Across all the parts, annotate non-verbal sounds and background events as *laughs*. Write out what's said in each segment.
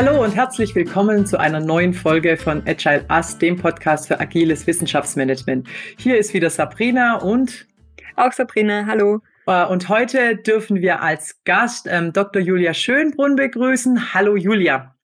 Hallo und herzlich willkommen zu einer neuen Folge von Agile Us, dem Podcast für agiles Wissenschaftsmanagement. Hier ist wieder Sabrina und auch Sabrina, hallo. Äh, und heute dürfen wir als Gast ähm, Dr. Julia Schönbrunn begrüßen. Hallo Julia.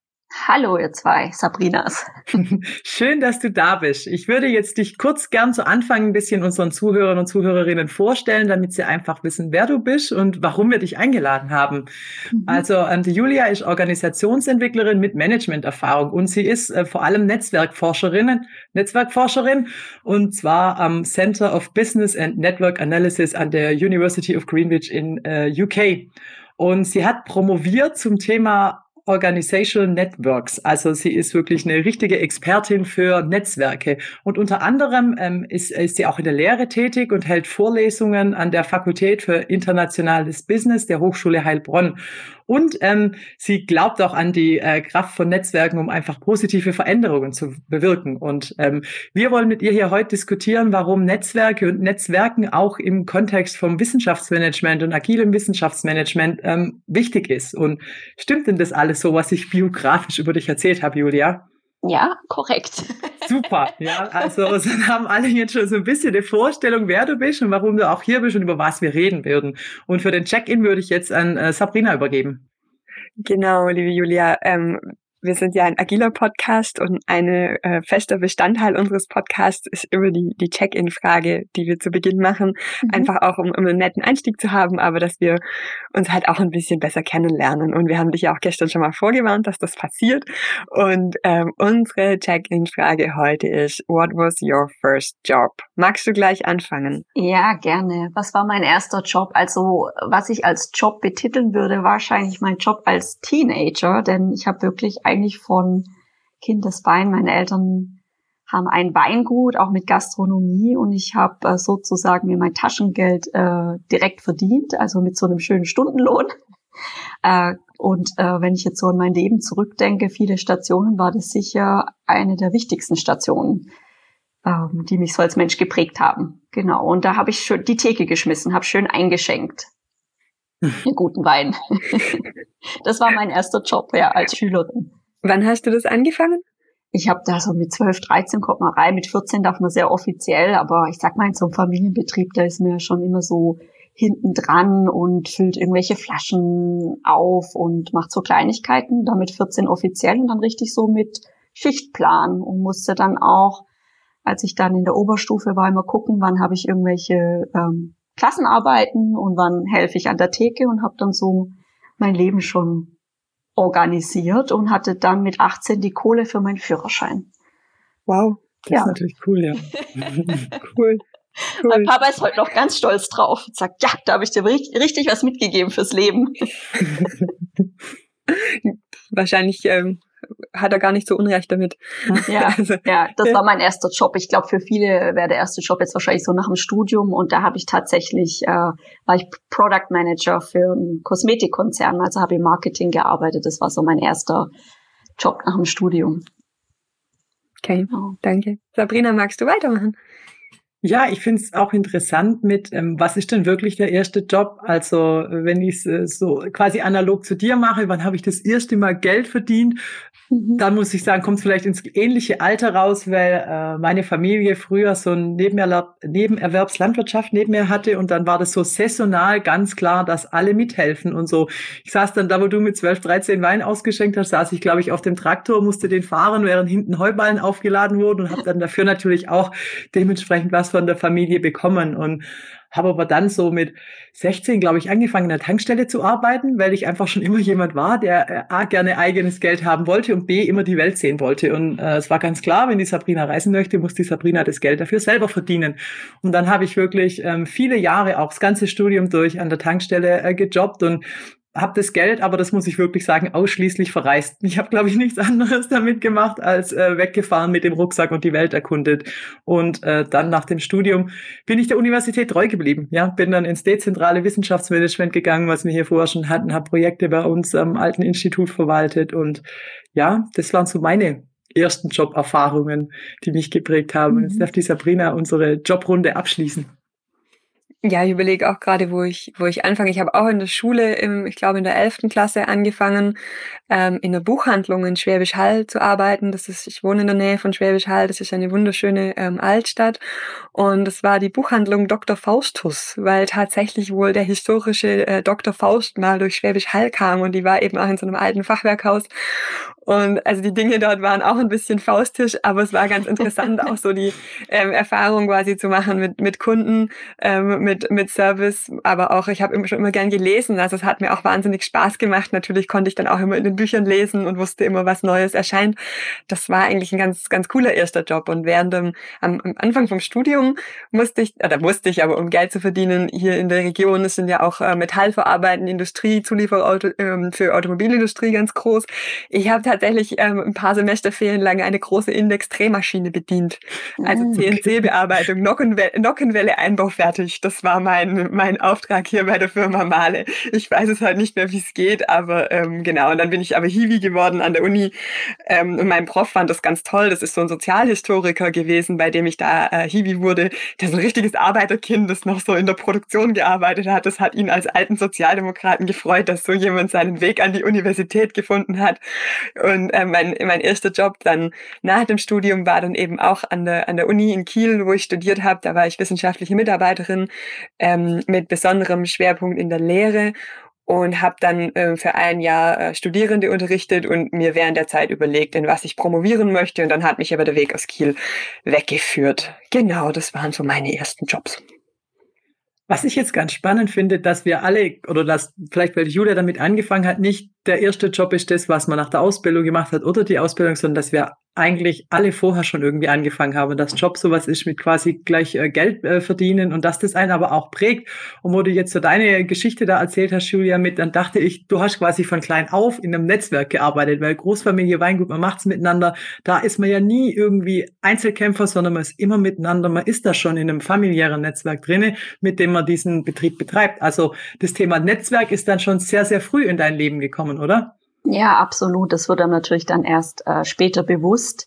Hallo, ihr zwei Sabrinas. *laughs* Schön, dass du da bist. Ich würde jetzt dich kurz gern zu Anfang ein bisschen unseren Zuhörern und Zuhörerinnen vorstellen, damit sie einfach wissen, wer du bist und warum wir dich eingeladen haben. Mhm. Also, ähm, die Julia ist Organisationsentwicklerin mit Managementerfahrung und sie ist äh, vor allem Netzwerkforscherin, Netzwerkforscherin und zwar am Center of Business and Network Analysis an der University of Greenwich in äh, UK. Und sie hat promoviert zum Thema Organizational Networks. Also sie ist wirklich eine richtige Expertin für Netzwerke. Und unter anderem ähm, ist, ist sie auch in der Lehre tätig und hält Vorlesungen an der Fakultät für internationales Business der Hochschule Heilbronn. Und ähm, sie glaubt auch an die äh, Kraft von Netzwerken, um einfach positive Veränderungen zu bewirken. Und ähm, wir wollen mit ihr hier heute diskutieren, warum Netzwerke und Netzwerken auch im Kontext vom Wissenschaftsmanagement und agilem Wissenschaftsmanagement ähm, wichtig ist. Und stimmt denn das alles so, was ich biografisch über dich erzählt habe, Julia? Ja, korrekt. *laughs* Super, ja. Also *laughs* dann haben alle jetzt schon so ein bisschen eine Vorstellung, wer du bist und warum du auch hier bist und über was wir reden würden. Und für den Check-in würde ich jetzt an äh, Sabrina übergeben. Genau, liebe Julia. Ähm, wir sind ja ein agiler Podcast und ein äh, fester Bestandteil unseres Podcasts ist immer die, die Check-in-Frage, die wir zu Beginn machen. Mhm. Einfach auch, um, um einen netten Einstieg zu haben, aber dass wir uns halt auch ein bisschen besser kennenlernen. Und wir haben dich ja auch gestern schon mal vorgewarnt, dass das passiert. Und ähm, unsere Check-in-Frage heute ist, what was your first job? Magst du gleich anfangen? Ja, gerne. Was war mein erster Job? Also, was ich als Job betiteln würde, wahrscheinlich mein Job als Teenager, denn ich habe wirklich eigentlich von Kindesbein. Meine Eltern haben ein Weingut, auch mit Gastronomie und ich habe äh, sozusagen mir mein Taschengeld äh, direkt verdient, also mit so einem schönen Stundenlohn. *laughs* Äh, und äh, wenn ich jetzt so an mein Leben zurückdenke, viele Stationen, war das sicher eine der wichtigsten Stationen, ähm, die mich so als Mensch geprägt haben. Genau. Und da habe ich schön die Theke geschmissen, habe schön eingeschenkt. *laughs* Einen guten Wein. *laughs* das war mein erster Job ja als Schülerin. Wann hast du das angefangen? Ich habe da so mit 12, 13 kommt man rein, mit 14 darf man sehr offiziell, aber ich sag mal, in so einem Familienbetrieb, da ist mir schon immer so hinten dran und füllt irgendwelche Flaschen auf und macht so Kleinigkeiten, damit 14 offiziell und dann richtig so mit Schichtplan und musste dann auch, als ich dann in der Oberstufe war, immer gucken, wann habe ich irgendwelche ähm, Klassenarbeiten und wann helfe ich an der Theke und habe dann so mein Leben schon organisiert und hatte dann mit 18 die Kohle für meinen Führerschein. Wow, das ja. ist natürlich cool, ja. *laughs* cool. Cool. Mein Papa ist heute noch ganz stolz drauf und sagt, ja, da habe ich dir richtig was mitgegeben fürs Leben. *laughs* Wahrscheinlich ähm, hat er gar nicht so Unrecht damit. Ja, *laughs* also, ja das war mein erster Job. Ich glaube, für viele wäre der erste Job jetzt wahrscheinlich so nach dem Studium. Und da habe ich tatsächlich, äh, war ich Product Manager für einen Kosmetikkonzern, also habe ich Marketing gearbeitet. Das war so mein erster Job nach dem Studium. Okay, oh. danke. Sabrina, magst du weitermachen? Ja, ich finde es auch interessant mit, ähm, was ist denn wirklich der erste Job? Also wenn ich es äh, so quasi analog zu dir mache, wann habe ich das erste Mal Geld verdient? Mhm. Dann muss ich sagen, kommt es vielleicht ins ähnliche Alter raus, weil äh, meine Familie früher so ein Nebenerwerb, Nebenerwerbslandwirtschaft neben mir hatte und dann war das so saisonal ganz klar, dass alle mithelfen und so. Ich saß dann da, wo du mit 12, 13 Wein ausgeschenkt hast, saß ich, glaube ich, auf dem Traktor, musste den fahren, während hinten Heuballen aufgeladen wurden und habe dann dafür natürlich auch dementsprechend was von der Familie bekommen und habe aber dann so mit 16, glaube ich, angefangen, in der Tankstelle zu arbeiten, weil ich einfach schon immer jemand war, der äh, A, gerne eigenes Geld haben wollte und B, immer die Welt sehen wollte. Und äh, es war ganz klar, wenn die Sabrina reisen möchte, muss die Sabrina das Geld dafür selber verdienen. Und dann habe ich wirklich ähm, viele Jahre, auch das ganze Studium durch, an der Tankstelle äh, gejobbt und habe das Geld, aber das muss ich wirklich sagen, ausschließlich verreist. Ich habe, glaube ich, nichts *laughs* anderes damit gemacht, als äh, weggefahren mit dem Rucksack und die Welt erkundet. Und äh, dann nach dem Studium bin ich der Universität treu geblieben. Ja, bin dann ins dezentrale Wissenschaftsmanagement gegangen, was wir hier vorher schon hatten, habe Projekte bei uns am alten Institut verwaltet. Und ja, das waren so meine ersten Joberfahrungen, die mich geprägt haben. Mhm. Jetzt darf die Sabrina unsere Jobrunde abschließen. Ja, ich überlege auch gerade, wo ich, wo ich anfange. Ich habe auch in der Schule, im, ich glaube in der elften Klasse angefangen, ähm, in der Buchhandlung in Schwäbisch Hall zu arbeiten. Das ist, ich wohne in der Nähe von Schwäbisch Hall. Das ist eine wunderschöne ähm, Altstadt. Und es war die Buchhandlung Dr. Faustus, weil tatsächlich wohl der historische äh, Dr. Faust mal durch Schwäbisch Hall kam und die war eben auch in so einem alten Fachwerkhaus. Und also die Dinge dort waren auch ein bisschen faustisch, aber es war ganz interessant, auch so die ähm, Erfahrung quasi zu machen mit, mit Kunden, ähm, mit, mit Service. Aber auch, ich habe immer schon immer gern gelesen. Also es hat mir auch wahnsinnig Spaß gemacht. Natürlich konnte ich dann auch immer in den Büchern lesen und wusste immer, was Neues erscheint. Das war eigentlich ein ganz, ganz cooler erster Job. Und während dem, am, am Anfang vom Studium musste ich, oder musste ich, aber um Geld zu verdienen, hier in der Region, es sind ja auch äh, Metallverarbeitende Industrie, Zulieferer ähm, für Automobilindustrie ganz groß. Ich habe tatsächlich ähm, ein paar Semesterferien lang eine große Index-Drehmaschine bedient. Also ah, CNC-Bearbeitung, Nockenwelle, Nockenwelle-Einbau fertig. Das war mein, mein Auftrag hier bei der Firma Male. Ich weiß es halt nicht mehr, wie es geht, aber ähm, genau. Und dann bin ich aber Hiwi geworden an der Uni. Ähm, und mein Prof fand das ganz toll. Das ist so ein Sozialhistoriker gewesen, bei dem ich da äh, Hiwi wurde. Der ist ein richtiges Arbeiterkind, das noch so in der Produktion gearbeitet hat. Das hat ihn als alten Sozialdemokraten gefreut, dass so jemand seinen Weg an die Universität gefunden hat. Und äh, mein, mein erster Job dann nach dem Studium war dann eben auch an der, an der Uni in Kiel, wo ich studiert habe. Da war ich wissenschaftliche Mitarbeiterin ähm, mit besonderem Schwerpunkt in der Lehre und habe dann äh, für ein Jahr äh, Studierende unterrichtet und mir während der Zeit überlegt, in was ich promovieren möchte. Und dann hat mich aber der Weg aus Kiel weggeführt. Genau, das waren so meine ersten Jobs. Was ich jetzt ganz spannend finde, dass wir alle, oder dass vielleicht, weil Julia damit angefangen hat, nicht der erste Job ist das, was man nach der Ausbildung gemacht hat oder die Ausbildung, sondern dass wir eigentlich alle vorher schon irgendwie angefangen haben, dass Job sowas ist mit quasi gleich äh, Geld äh, verdienen und dass das einen aber auch prägt. Und wo du jetzt so deine Geschichte da erzählt hast, Julia, mit, dann dachte ich, du hast quasi von klein auf in einem Netzwerk gearbeitet, weil Großfamilie Weingut, man macht's miteinander. Da ist man ja nie irgendwie Einzelkämpfer, sondern man ist immer miteinander. Man ist da schon in einem familiären Netzwerk drinne, mit dem man diesen Betrieb betreibt. Also das Thema Netzwerk ist dann schon sehr, sehr früh in dein Leben gekommen, oder? Ja, absolut. Das wird dann natürlich dann erst äh, später bewusst,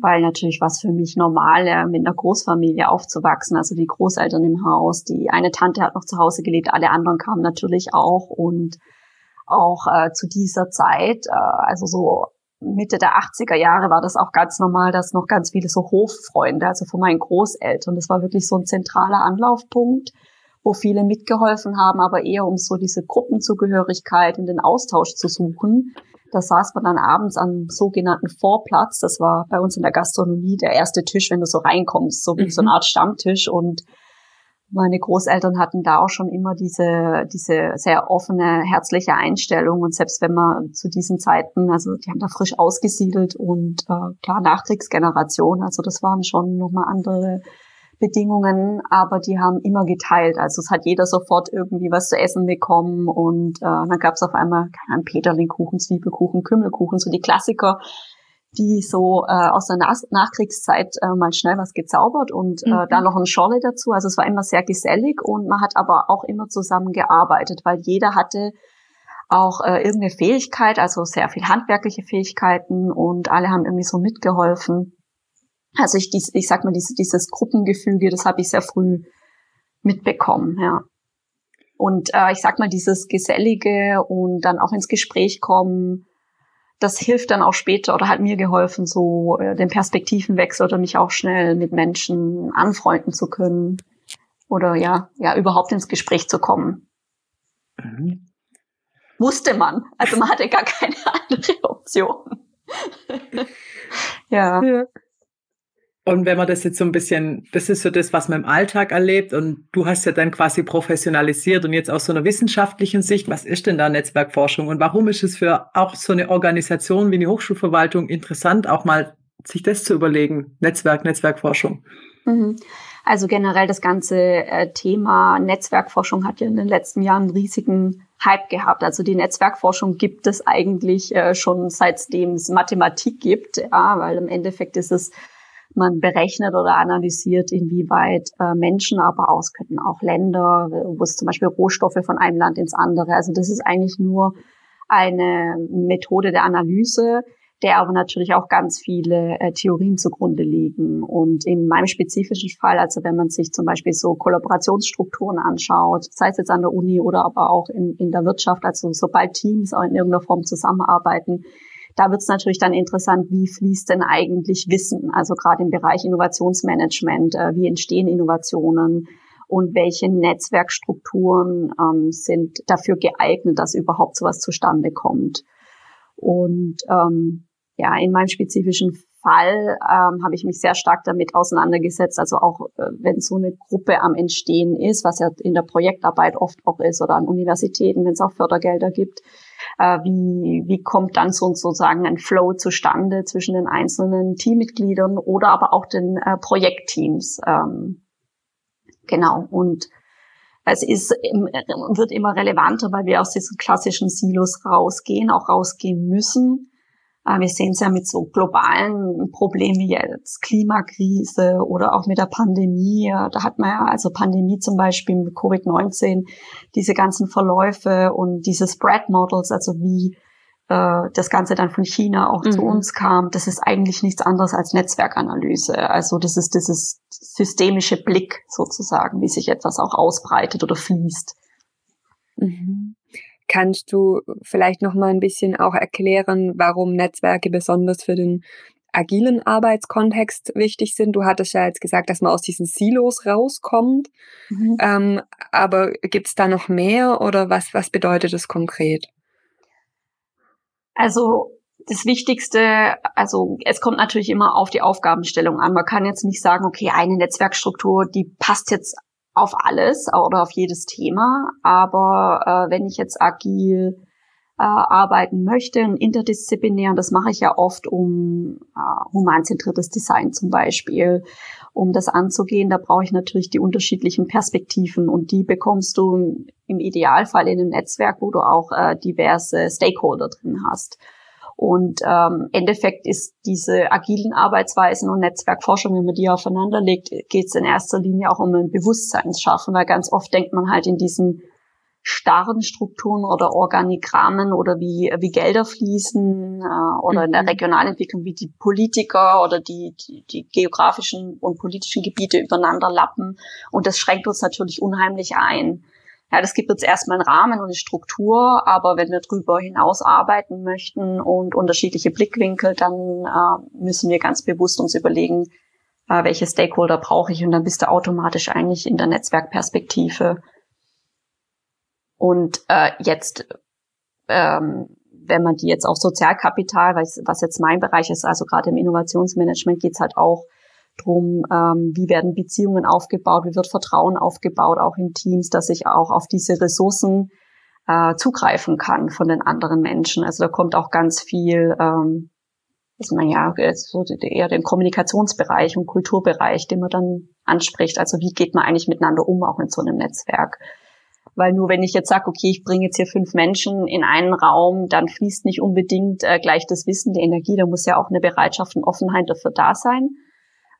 weil natürlich was für mich normal, äh, mit einer Großfamilie aufzuwachsen, also die Großeltern im Haus, die eine Tante hat noch zu Hause gelebt, alle anderen kamen natürlich auch und auch äh, zu dieser Zeit, äh, also so Mitte der 80er Jahre war das auch ganz normal, dass noch ganz viele so Hoffreunde, also von meinen Großeltern, das war wirklich so ein zentraler Anlaufpunkt wo viele mitgeholfen haben, aber eher um so diese Gruppenzugehörigkeit und den Austausch zu suchen. Da saß man dann abends am sogenannten Vorplatz. Das war bei uns in der Gastronomie der erste Tisch, wenn du so reinkommst, so wie mhm. so eine mhm. Art Stammtisch. Und meine Großeltern hatten da auch schon immer diese, diese sehr offene, herzliche Einstellung. Und selbst wenn man zu diesen Zeiten, also die haben da frisch ausgesiedelt und äh, klar Nachkriegsgeneration, also das waren schon nochmal andere Bedingungen, aber die haben immer geteilt. Also es hat jeder sofort irgendwie was zu essen bekommen und äh, dann gab es auf einmal keine Ahnung, Peterlingkuchen, Zwiebelkuchen, Kümmelkuchen, so die Klassiker, die so äh, aus der Nach Nachkriegszeit äh, mal schnell was gezaubert und äh, mhm. dann noch ein Schorle dazu. Also es war immer sehr gesellig und man hat aber auch immer zusammen gearbeitet, weil jeder hatte auch äh, irgendeine Fähigkeit, also sehr viel handwerkliche Fähigkeiten und alle haben irgendwie so mitgeholfen. Also ich, dies, ich sag mal, dieses, dieses Gruppengefüge, das habe ich sehr früh mitbekommen, ja. Und äh, ich sag mal, dieses Gesellige und dann auch ins Gespräch kommen, das hilft dann auch später oder hat mir geholfen, so äh, den Perspektivenwechsel oder mich auch schnell mit Menschen anfreunden zu können oder ja, ja, überhaupt ins Gespräch zu kommen. Mhm. Musste man. Also man hatte gar keine *laughs* andere Option. *laughs* ja. ja. Und wenn man das jetzt so ein bisschen, das ist so das, was man im Alltag erlebt und du hast ja dann quasi professionalisiert und jetzt aus so einer wissenschaftlichen Sicht, was ist denn da Netzwerkforschung und warum ist es für auch so eine Organisation wie die Hochschulverwaltung interessant, auch mal sich das zu überlegen, Netzwerk, Netzwerkforschung? Mhm. Also generell das ganze äh, Thema Netzwerkforschung hat ja in den letzten Jahren einen riesigen Hype gehabt. Also die Netzwerkforschung gibt es eigentlich äh, schon seitdem es Mathematik gibt, ja, weil im Endeffekt ist es man berechnet oder analysiert, inwieweit äh, Menschen, aber auch, es könnten auch Länder, wo es zum Beispiel Rohstoffe von einem Land ins andere. Also das ist eigentlich nur eine Methode der Analyse, der aber natürlich auch ganz viele äh, Theorien zugrunde liegen. Und in meinem spezifischen Fall, also wenn man sich zum Beispiel so Kollaborationsstrukturen anschaut, sei es jetzt an der Uni oder aber auch in, in der Wirtschaft, also sobald Teams auch in irgendeiner Form zusammenarbeiten, da wird es natürlich dann interessant, wie fließt denn eigentlich Wissen, also gerade im Bereich Innovationsmanagement, äh, wie entstehen Innovationen und welche Netzwerkstrukturen ähm, sind dafür geeignet, dass überhaupt sowas zustande kommt. Und ähm, ja, in meinem spezifischen Fall ähm, habe ich mich sehr stark damit auseinandergesetzt. Also auch äh, wenn so eine Gruppe am Entstehen ist, was ja in der Projektarbeit oft auch ist oder an Universitäten, wenn es auch Fördergelder gibt, äh, wie, wie kommt dann so, sozusagen ein Flow zustande zwischen den einzelnen Teammitgliedern oder aber auch den äh, Projektteams. Ähm, genau. Und es ist, wird immer relevanter, weil wir aus diesen klassischen Silos rausgehen, auch rausgehen müssen. Äh, wir sehen es ja mit so globalen Problemen wie jetzt Klimakrise oder auch mit der Pandemie. Da hat man ja also Pandemie zum Beispiel mit Covid-19, diese ganzen Verläufe und diese Spread Models, also wie äh, das Ganze dann von China auch mhm. zu uns kam, das ist eigentlich nichts anderes als Netzwerkanalyse. Also das ist dieses systemische Blick sozusagen, wie sich etwas auch ausbreitet oder fließt. Mhm. Kannst du vielleicht noch mal ein bisschen auch erklären, warum Netzwerke besonders für den agilen Arbeitskontext wichtig sind. Du hattest ja jetzt gesagt, dass man aus diesen Silos rauskommt. Mhm. Ähm, aber gibt es da noch mehr oder was, was bedeutet das konkret? Also das Wichtigste, also es kommt natürlich immer auf die Aufgabenstellung an. Man kann jetzt nicht sagen, okay, eine Netzwerkstruktur, die passt jetzt auf alles oder auf jedes Thema. Aber äh, wenn ich jetzt agil äh, arbeiten möchte interdisziplinär, und das mache ich ja oft um äh, humanzentriertes Design zum Beispiel, um das anzugehen, da brauche ich natürlich die unterschiedlichen Perspektiven und die bekommst du im Idealfall in einem Netzwerk, wo du auch äh, diverse Stakeholder drin hast. Und ähm, Endeffekt ist diese agilen Arbeitsweisen und Netzwerkforschung, wenn man die aufeinander legt, geht es in erster Linie auch um ein Bewusstseinsschaffen, weil ganz oft denkt man halt in diesen starren Strukturen oder Organigrammen oder wie, wie Gelder fließen äh, oder in der mhm. Regionalentwicklung, wie die Politiker oder die, die, die geografischen und politischen Gebiete übereinander lappen. Und das schränkt uns natürlich unheimlich ein. Ja, das gibt uns erstmal einen Rahmen und eine Struktur, aber wenn wir darüber hinaus arbeiten möchten und unterschiedliche Blickwinkel, dann äh, müssen wir ganz bewusst uns überlegen, äh, welche Stakeholder brauche ich und dann bist du automatisch eigentlich in der Netzwerkperspektive. Und äh, jetzt, ähm, wenn man die jetzt auf Sozialkapital, was, jetzt mein Bereich ist, also gerade im Innovationsmanagement geht's halt auch drum, ähm, wie werden Beziehungen aufgebaut, wie wird Vertrauen aufgebaut, auch in Teams, dass ich auch auf diese Ressourcen äh, zugreifen kann von den anderen Menschen. Also da kommt auch ganz viel, ähm, ist man ja so eher den Kommunikationsbereich und Kulturbereich, den man dann anspricht. Also wie geht man eigentlich miteinander um, auch in so einem Netzwerk? Weil nur wenn ich jetzt sage, okay, ich bringe jetzt hier fünf Menschen in einen Raum, dann fließt nicht unbedingt äh, gleich das Wissen, die Energie. Da muss ja auch eine Bereitschaft und Offenheit dafür da sein.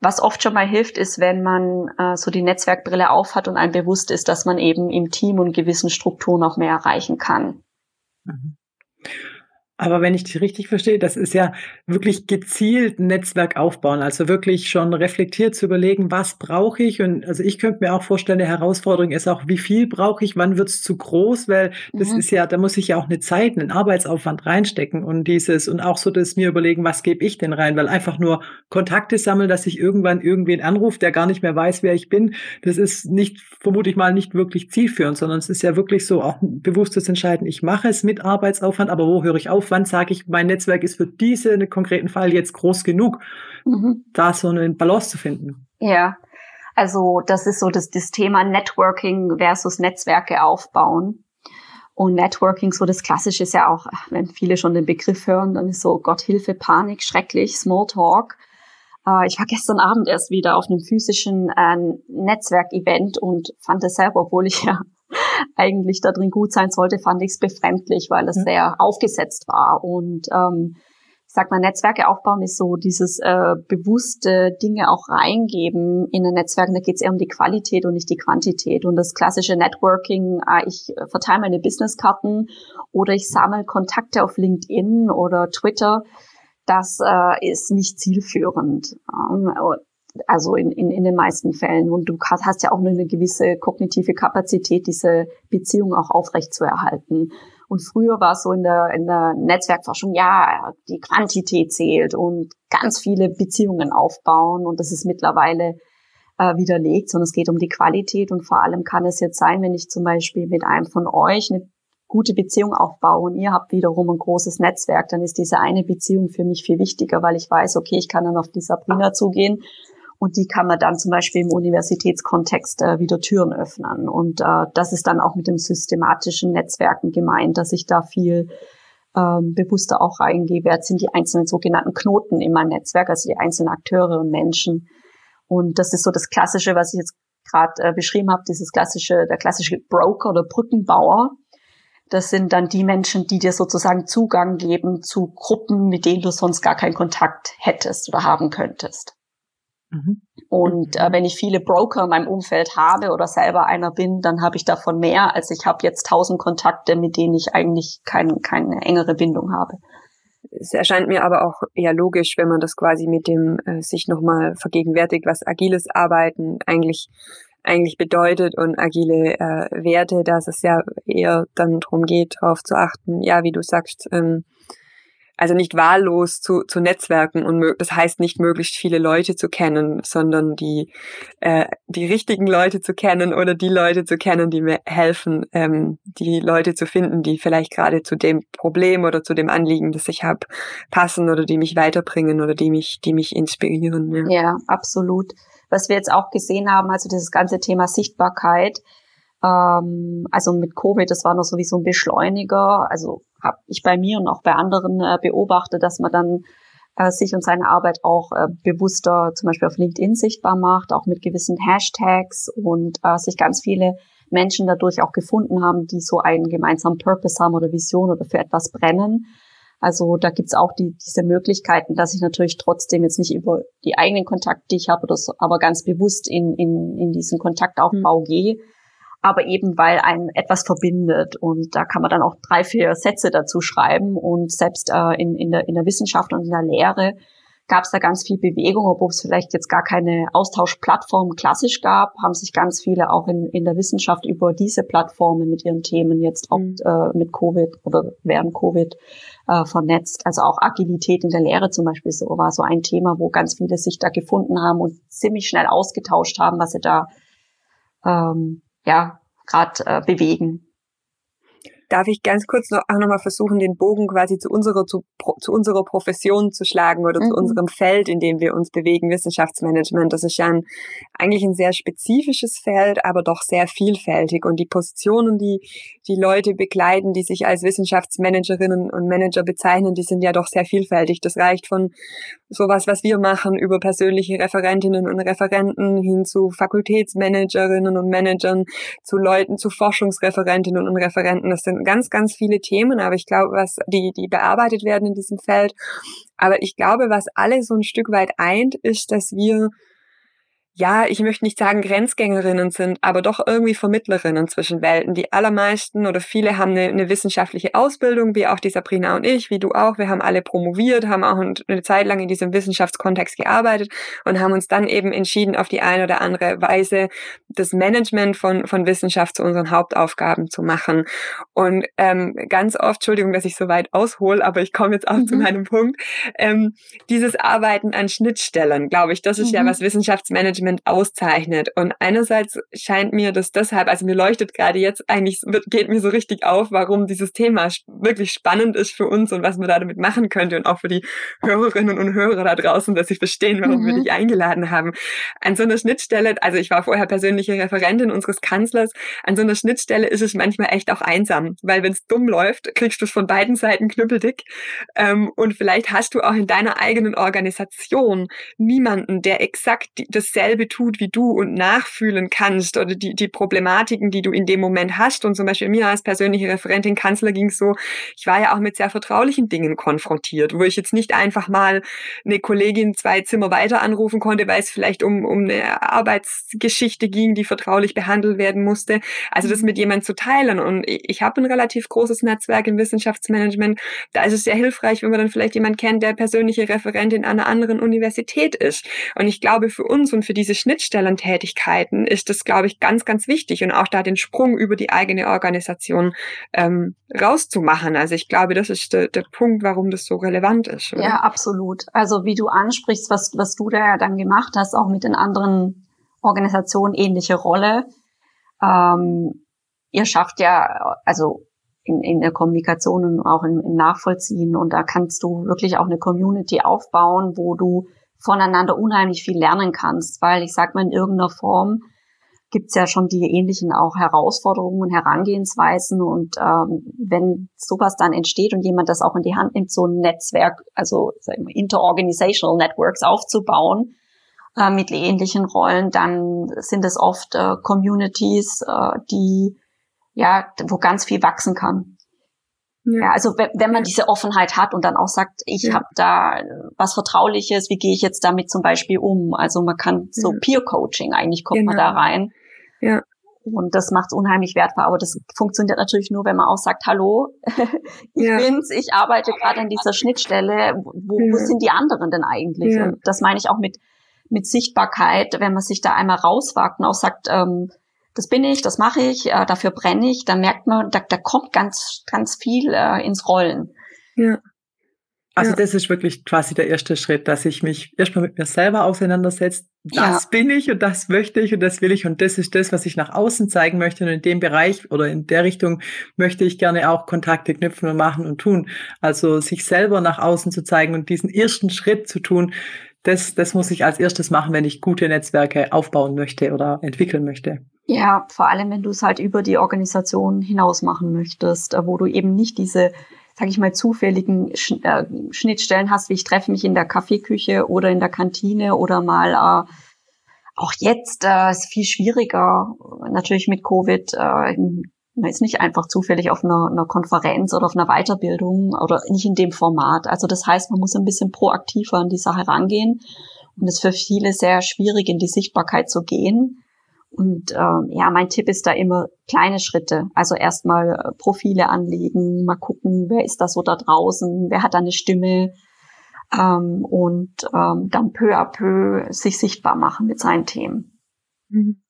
Was oft schon mal hilft, ist, wenn man äh, so die Netzwerkbrille aufhat und einem bewusst ist, dass man eben im Team und gewissen Strukturen auch mehr erreichen kann. Mhm. Aber wenn ich dich richtig verstehe, das ist ja wirklich gezielt Netzwerk aufbauen, also wirklich schon reflektiert zu überlegen, was brauche ich? Und also ich könnte mir auch vorstellen, die Herausforderung ist auch, wie viel brauche ich, wann wird es zu groß? Weil das mhm. ist ja, da muss ich ja auch eine Zeit, einen Arbeitsaufwand reinstecken und dieses und auch so das mir überlegen, was gebe ich denn rein? Weil einfach nur Kontakte sammeln, dass ich irgendwann irgendwen anruft, der gar nicht mehr weiß, wer ich bin, das ist nicht, vermute ich mal, nicht wirklich zielführend, sondern es ist ja wirklich so auch ein bewusstes Entscheiden. Ich mache es mit Arbeitsaufwand, aber wo höre ich auf? Wann sage ich, mein Netzwerk ist für diesen konkreten Fall jetzt groß genug, mhm. da so eine Balance zu finden. Ja, also das ist so das, das Thema Networking versus Netzwerke aufbauen. Und Networking, so das Klassische ist ja auch, wenn viele schon den Begriff hören, dann ist so Gott Hilfe, Panik, schrecklich, Smalltalk. Äh, ich war gestern Abend erst wieder auf einem physischen äh, Netzwerkevent und fand es selber, obwohl ich ja eigentlich da drin gut sein sollte, fand ich es befremdlich, weil es mhm. sehr aufgesetzt war. Und ähm, ich sag mal, Netzwerke aufbauen ist so dieses äh, bewusste Dinge auch reingeben in ein Netzwerk. Da geht es eher um die Qualität und nicht die Quantität. Und das klassische Networking, äh, ich verteile meine Businesskarten oder ich sammle Kontakte auf LinkedIn oder Twitter das äh, ist nicht zielführend. Ähm, also in, in, in den meisten Fällen. Und du hast ja auch nur eine gewisse kognitive Kapazität, diese Beziehung auch aufrecht zu erhalten. Und früher war es so in der, in der Netzwerkforschung, ja, die Quantität zählt und ganz viele Beziehungen aufbauen. Und das ist mittlerweile äh, widerlegt, sondern es geht um die Qualität. Und vor allem kann es jetzt sein, wenn ich zum Beispiel mit einem von euch eine gute Beziehung aufbaue und ihr habt wiederum ein großes Netzwerk, dann ist diese eine Beziehung für mich viel wichtiger, weil ich weiß, okay, ich kann dann auf die Sabrina zugehen und die kann man dann zum Beispiel im Universitätskontext äh, wieder Türen öffnen. Und äh, das ist dann auch mit dem systematischen Netzwerken gemeint, dass ich da viel ähm, bewusster auch reingehe. Wer sind die einzelnen sogenannten Knoten in meinem Netzwerk, also die einzelnen Akteure und Menschen. Und das ist so das Klassische, was ich jetzt gerade äh, beschrieben habe, dieses klassische, der klassische Broker oder Brückenbauer. Das sind dann die Menschen, die dir sozusagen Zugang geben zu Gruppen, mit denen du sonst gar keinen Kontakt hättest oder haben könntest. Mhm. Und äh, wenn ich viele Broker in meinem Umfeld habe oder selber einer bin, dann habe ich davon mehr, als ich habe jetzt tausend Kontakte, mit denen ich eigentlich kein, keine engere Bindung habe. Es erscheint mir aber auch eher logisch, wenn man das quasi mit dem äh, sich nochmal vergegenwärtigt, was agiles Arbeiten eigentlich eigentlich bedeutet und agile äh, Werte, dass es ja eher dann darum geht, darauf zu achten, ja, wie du sagst, ähm, also nicht wahllos zu, zu Netzwerken und das heißt nicht möglichst viele Leute zu kennen, sondern die, äh, die richtigen Leute zu kennen oder die Leute zu kennen, die mir helfen, ähm, die Leute zu finden, die vielleicht gerade zu dem Problem oder zu dem Anliegen, das ich habe, passen oder die mich weiterbringen oder die mich, die mich inspirieren. Ja. ja, absolut. Was wir jetzt auch gesehen haben, also dieses ganze Thema Sichtbarkeit, ähm, also mit Covid, das war noch sowieso ein Beschleuniger. Also habe ich bei mir und auch bei anderen äh, beobachtet, dass man dann äh, sich und seine Arbeit auch äh, bewusster zum Beispiel auf LinkedIn sichtbar macht, auch mit gewissen Hashtags und äh, sich ganz viele Menschen dadurch auch gefunden haben, die so einen gemeinsamen Purpose haben oder Vision oder für etwas brennen. Also da gibt's auch die, diese Möglichkeiten, dass ich natürlich trotzdem jetzt nicht über die eigenen Kontakte, die ich habe, so, aber ganz bewusst in, in, in diesen Kontaktaufbau mhm. gehe aber eben weil ein etwas verbindet. Und da kann man dann auch drei, vier Sätze dazu schreiben. Und selbst äh, in, in, der, in der Wissenschaft und in der Lehre gab es da ganz viel Bewegung, obwohl es vielleicht jetzt gar keine Austauschplattform klassisch gab, haben sich ganz viele auch in, in der Wissenschaft über diese Plattformen mit ihren Themen jetzt auch mhm. äh, mit Covid oder während Covid äh, vernetzt. Also auch Agilität in der Lehre zum Beispiel so war so ein Thema, wo ganz viele sich da gefunden haben und ziemlich schnell ausgetauscht haben, was sie da ähm, ja, gerade äh, bewegen. Darf ich ganz kurz noch auch nochmal versuchen, den Bogen quasi zu unserer, zu, zu unserer Profession zu schlagen oder mhm. zu unserem Feld, in dem wir uns bewegen, Wissenschaftsmanagement. Das ist ja ein, eigentlich ein sehr spezifisches Feld, aber doch sehr vielfältig. Und die Positionen, die die Leute begleiten, die sich als Wissenschaftsmanagerinnen und Manager bezeichnen, die sind ja doch sehr vielfältig. Das reicht von sowas, was wir machen, über persönliche Referentinnen und Referenten hin zu Fakultätsmanagerinnen und Managern, zu Leuten, zu Forschungsreferentinnen und Referenten. Das sind ganz, ganz viele Themen, aber ich glaube, was die, die bearbeitet werden in diesem Feld. Aber ich glaube, was alle so ein Stück weit eint, ist, dass wir ja, ich möchte nicht sagen Grenzgängerinnen sind, aber doch irgendwie Vermittlerinnen zwischen Welten. Die allermeisten oder viele haben eine, eine, wissenschaftliche Ausbildung, wie auch die Sabrina und ich, wie du auch. Wir haben alle promoviert, haben auch eine Zeit lang in diesem Wissenschaftskontext gearbeitet und haben uns dann eben entschieden, auf die eine oder andere Weise das Management von, von Wissenschaft zu unseren Hauptaufgaben zu machen. Und ähm, ganz oft, Entschuldigung, dass ich so weit aushole, aber ich komme jetzt auch mhm. zu meinem Punkt, ähm, dieses Arbeiten an Schnittstellen, glaube ich, das ist mhm. ja was Wissenschaftsmanagement Management auszeichnet. Und einerseits scheint mir das deshalb, also mir leuchtet gerade jetzt eigentlich, geht mir so richtig auf, warum dieses Thema wirklich spannend ist für uns und was man da damit machen könnte und auch für die Hörerinnen und Hörer da draußen, dass sie verstehen, warum mhm. wir dich eingeladen haben. An so einer Schnittstelle, also ich war vorher persönliche Referentin unseres Kanzlers, an so einer Schnittstelle ist es manchmal echt auch einsam, weil wenn es dumm läuft, kriegst du es von beiden Seiten knüppeldick ähm, und vielleicht hast du auch in deiner eigenen Organisation niemanden, der exakt dasselbe dasselbe tut wie du und nachfühlen kannst oder die, die Problematiken, die du in dem Moment hast. Und zum Beispiel mir als persönliche Referentin Kanzler ging es so, ich war ja auch mit sehr vertraulichen Dingen konfrontiert, wo ich jetzt nicht einfach mal eine Kollegin zwei Zimmer weiter anrufen konnte, weil es vielleicht um, um eine Arbeitsgeschichte ging, die vertraulich behandelt werden musste. Also das mhm. mit jemandem zu teilen. Und ich habe ein relativ großes Netzwerk im Wissenschaftsmanagement. Da ist es sehr hilfreich, wenn man dann vielleicht jemand kennt, der persönliche Referent in einer anderen Universität ist. Und ich glaube, für uns und für diese Schnittstellentätigkeiten ist das, glaube ich, ganz, ganz wichtig und auch da den Sprung über die eigene Organisation ähm, rauszumachen. Also ich glaube, das ist der, der Punkt, warum das so relevant ist. Oder? Ja, absolut. Also wie du ansprichst, was, was du da ja dann gemacht hast, auch mit den anderen Organisationen ähnliche Rolle. Ähm, ihr schafft ja, also in, in der Kommunikation und auch im, im Nachvollziehen. Und da kannst du wirklich auch eine Community aufbauen, wo du voneinander unheimlich viel lernen kannst, weil ich sag mal, in irgendeiner Form gibt's ja schon die ähnlichen auch Herausforderungen und Herangehensweisen. Und ähm, wenn sowas dann entsteht und jemand das auch in die Hand nimmt, so ein Netzwerk, also interorganizational Networks aufzubauen äh, mit ähnlichen Rollen, dann sind es oft äh, Communities, äh, die ja, wo ganz viel wachsen kann. Ja. also wenn, wenn man diese Offenheit hat und dann auch sagt, ich ja. habe da was Vertrauliches, wie gehe ich jetzt damit zum Beispiel um? Also man kann so ja. Peer-Coaching, eigentlich kommt genau. man da rein. Ja. Und das macht es unheimlich wertvoll. Aber das funktioniert natürlich nur, wenn man auch sagt, hallo, *laughs* ich ja. bin's, ich arbeite gerade an dieser Schnittstelle. Wo, wo sind die anderen denn eigentlich? Und das meine ich auch mit, mit Sichtbarkeit, wenn man sich da einmal rauswagt und auch sagt, ähm, das bin ich, das mache ich, äh, dafür brenne ich, dann merkt man, da, da kommt ganz, ganz viel äh, ins Rollen. Ja. Also ja. das ist wirklich quasi der erste Schritt, dass ich mich erstmal mit mir selber auseinandersetze. Das ja. bin ich und das möchte ich und das will ich und das ist das, was ich nach außen zeigen möchte. Und in dem Bereich oder in der Richtung möchte ich gerne auch Kontakte knüpfen und machen und tun. Also sich selber nach außen zu zeigen und diesen ersten Schritt zu tun, das, das muss ich als erstes machen, wenn ich gute Netzwerke aufbauen möchte oder entwickeln möchte. Ja, vor allem, wenn du es halt über die Organisation hinaus machen möchtest, äh, wo du eben nicht diese, sag ich mal, zufälligen äh, Schnittstellen hast, wie ich treffe mich in der Kaffeeküche oder in der Kantine oder mal äh, auch jetzt äh, ist viel schwieriger, natürlich mit Covid. Äh, man ist nicht einfach zufällig auf einer, einer Konferenz oder auf einer Weiterbildung oder nicht in dem Format. Also das heißt, man muss ein bisschen proaktiver an die Sache rangehen. Und es ist für viele sehr schwierig, in die Sichtbarkeit zu gehen und ähm, ja, mein Tipp ist da immer kleine Schritte. Also erstmal äh, Profile anlegen, mal gucken, wer ist da so da draußen, wer hat da eine Stimme ähm, und ähm, dann peu à peu sich sichtbar machen mit seinen Themen. Mhm.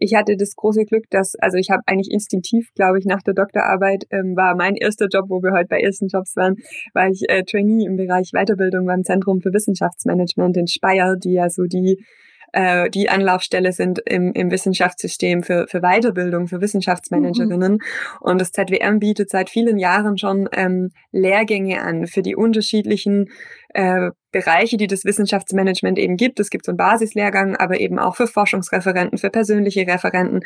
Ich hatte das große Glück, dass, also ich habe eigentlich instinktiv, glaube ich, nach der Doktorarbeit ähm, war mein erster Job, wo wir heute bei ersten Jobs waren, war ich äh, Trainee im Bereich Weiterbildung beim Zentrum für Wissenschaftsmanagement in Speyer, die ja so die äh, die Anlaufstelle sind im, im Wissenschaftssystem für, für Weiterbildung, für Wissenschaftsmanagerinnen. Mhm. Und das ZWM bietet seit vielen Jahren schon ähm, Lehrgänge an für die unterschiedlichen äh, Bereiche, die das Wissenschaftsmanagement eben gibt. Es gibt so einen Basislehrgang, aber eben auch für Forschungsreferenten, für persönliche Referenten,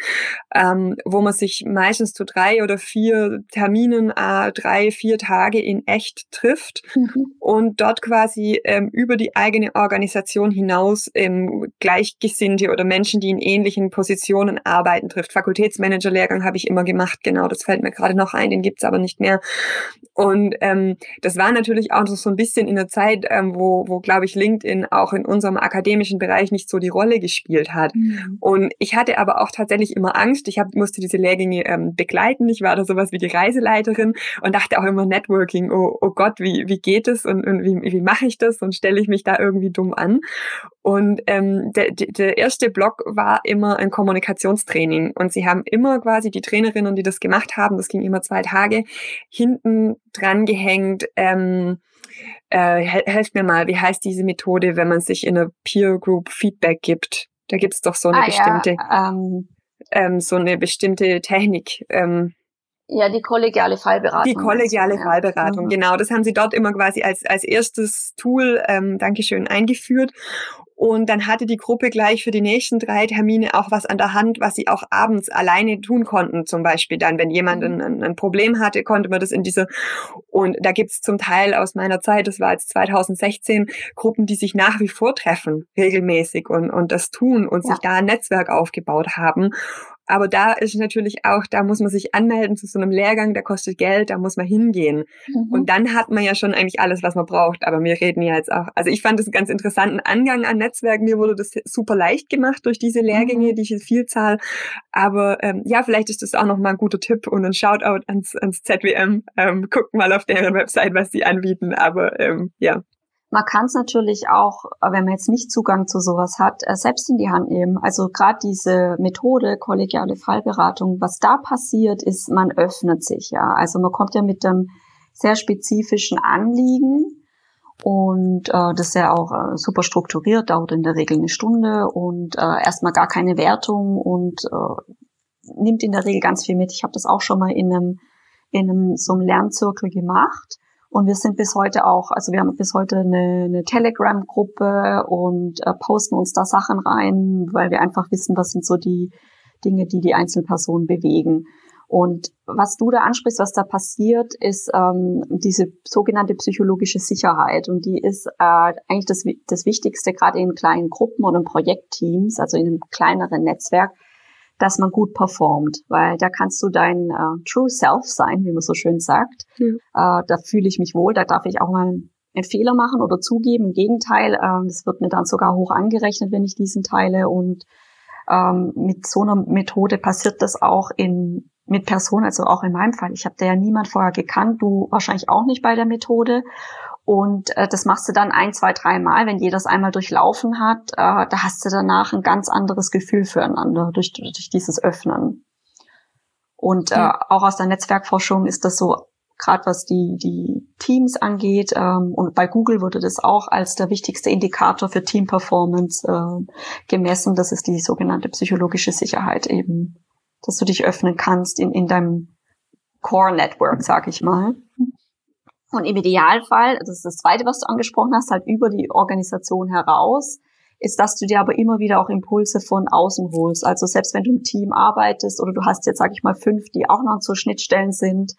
ähm, wo man sich meistens zu drei oder vier Terminen, äh, drei, vier Tage in echt trifft mhm. und dort quasi ähm, über die eigene Organisation hinaus ähm, Gleichgesinnte oder Menschen, die in ähnlichen Positionen arbeiten, trifft. Fakultätsmanager-Lehrgang habe ich immer gemacht, genau, das fällt mir gerade noch ein, den gibt's aber nicht mehr. Und ähm, das war natürlich auch so ein bisschen in der Zeit, ähm, wo wo, glaube ich, LinkedIn auch in unserem akademischen Bereich nicht so die Rolle gespielt hat. Mhm. Und ich hatte aber auch tatsächlich immer Angst. Ich hab, musste diese Lehrgänge ähm, begleiten. Ich war da sowas wie die Reiseleiterin und dachte auch immer Networking, oh, oh Gott, wie, wie geht es und, und wie, wie mache ich das und stelle ich mich da irgendwie dumm an? Und ähm, der, der erste Block war immer ein Kommunikationstraining. Und sie haben immer quasi die Trainerinnen, die das gemacht haben, das ging immer zwei Tage, hinten dran gehängt, ähm, äh, helft mir mal, wie heißt diese Methode, wenn man sich in einer Peer Group Feedback gibt? Da gibt es doch so eine ah, bestimmte, ja, ähm, ähm, so eine bestimmte Technik. Ähm, ja, die kollegiale Fallberatung. Die kollegiale ja. Fallberatung, mhm. genau. Das haben sie dort immer quasi als, als erstes Tool, ähm, Dankeschön, eingeführt. Und dann hatte die Gruppe gleich für die nächsten drei Termine auch was an der Hand, was sie auch abends alleine tun konnten. Zum Beispiel dann, wenn jemand mhm. ein, ein Problem hatte, konnte man das in diese, und da gibt's zum Teil aus meiner Zeit, das war jetzt 2016, Gruppen, die sich nach wie vor treffen, regelmäßig und, und das tun und ja. sich da ein Netzwerk aufgebaut haben. Aber da ist natürlich auch, da muss man sich anmelden zu so einem Lehrgang, der kostet Geld, da muss man hingehen. Mhm. Und dann hat man ja schon eigentlich alles, was man braucht. Aber wir reden ja jetzt auch, also ich fand das einen ganz interessanten Angang an Netzwerken. Mir wurde das super leicht gemacht durch diese Lehrgänge, mhm. diese Vielzahl. Aber ähm, ja, vielleicht ist das auch nochmal ein guter Tipp und ein Shoutout ans, ans ZWM. Ähm, guckt mal auf deren Website, was sie anbieten. Aber ähm, ja, man kann es natürlich auch, wenn man jetzt nicht Zugang zu sowas hat, äh, selbst in die Hand nehmen. Also gerade diese Methode kollegiale Fallberatung, was da passiert, ist, man öffnet sich ja. Also man kommt ja mit einem sehr spezifischen Anliegen und äh, das ist ja auch äh, super strukturiert, dauert in der Regel eine Stunde und äh, erstmal gar keine Wertung und äh, nimmt in der Regel ganz viel mit. Ich habe das auch schon mal in einem in einem so einem Lernzirkel gemacht und wir sind bis heute auch, also wir haben bis heute eine, eine Telegram-Gruppe und äh, posten uns da Sachen rein, weil wir einfach wissen, was sind so die Dinge, die die Einzelpersonen bewegen. Und was du da ansprichst, was da passiert, ist ähm, diese sogenannte psychologische Sicherheit. Und die ist äh, eigentlich das, das Wichtigste, gerade in kleinen Gruppen oder in Projektteams, also in einem kleineren Netzwerk, dass man gut performt, weil da kannst du dein äh, True Self sein, wie man so schön sagt. Mhm. Äh, da fühle ich mich wohl, da darf ich auch mal einen Fehler machen oder zugeben. Im Gegenteil, äh, das wird mir dann sogar hoch angerechnet, wenn ich diesen teile. Und ähm, mit so einer Methode passiert das auch in mit Personen, also auch in meinem Fall. Ich habe da ja niemand vorher gekannt, du wahrscheinlich auch nicht bei der Methode. Und äh, das machst du dann ein, zwei, drei Mal. Wenn jeder das einmal durchlaufen hat, äh, da hast du danach ein ganz anderes Gefühl füreinander durch, durch dieses Öffnen. Und äh, auch aus der Netzwerkforschung ist das so, gerade was die, die Teams angeht. Ähm, und bei Google wurde das auch als der wichtigste Indikator für Team-Performance äh, gemessen. Das ist die sogenannte psychologische Sicherheit eben, dass du dich öffnen kannst in, in deinem Core-Network, sag ich mal. Und im Idealfall, das ist das Zweite, was du angesprochen hast, halt über die Organisation heraus, ist, dass du dir aber immer wieder auch Impulse von außen holst. Also selbst wenn du im Team arbeitest oder du hast jetzt, sag ich mal, fünf, die auch noch so Schnittstellen sind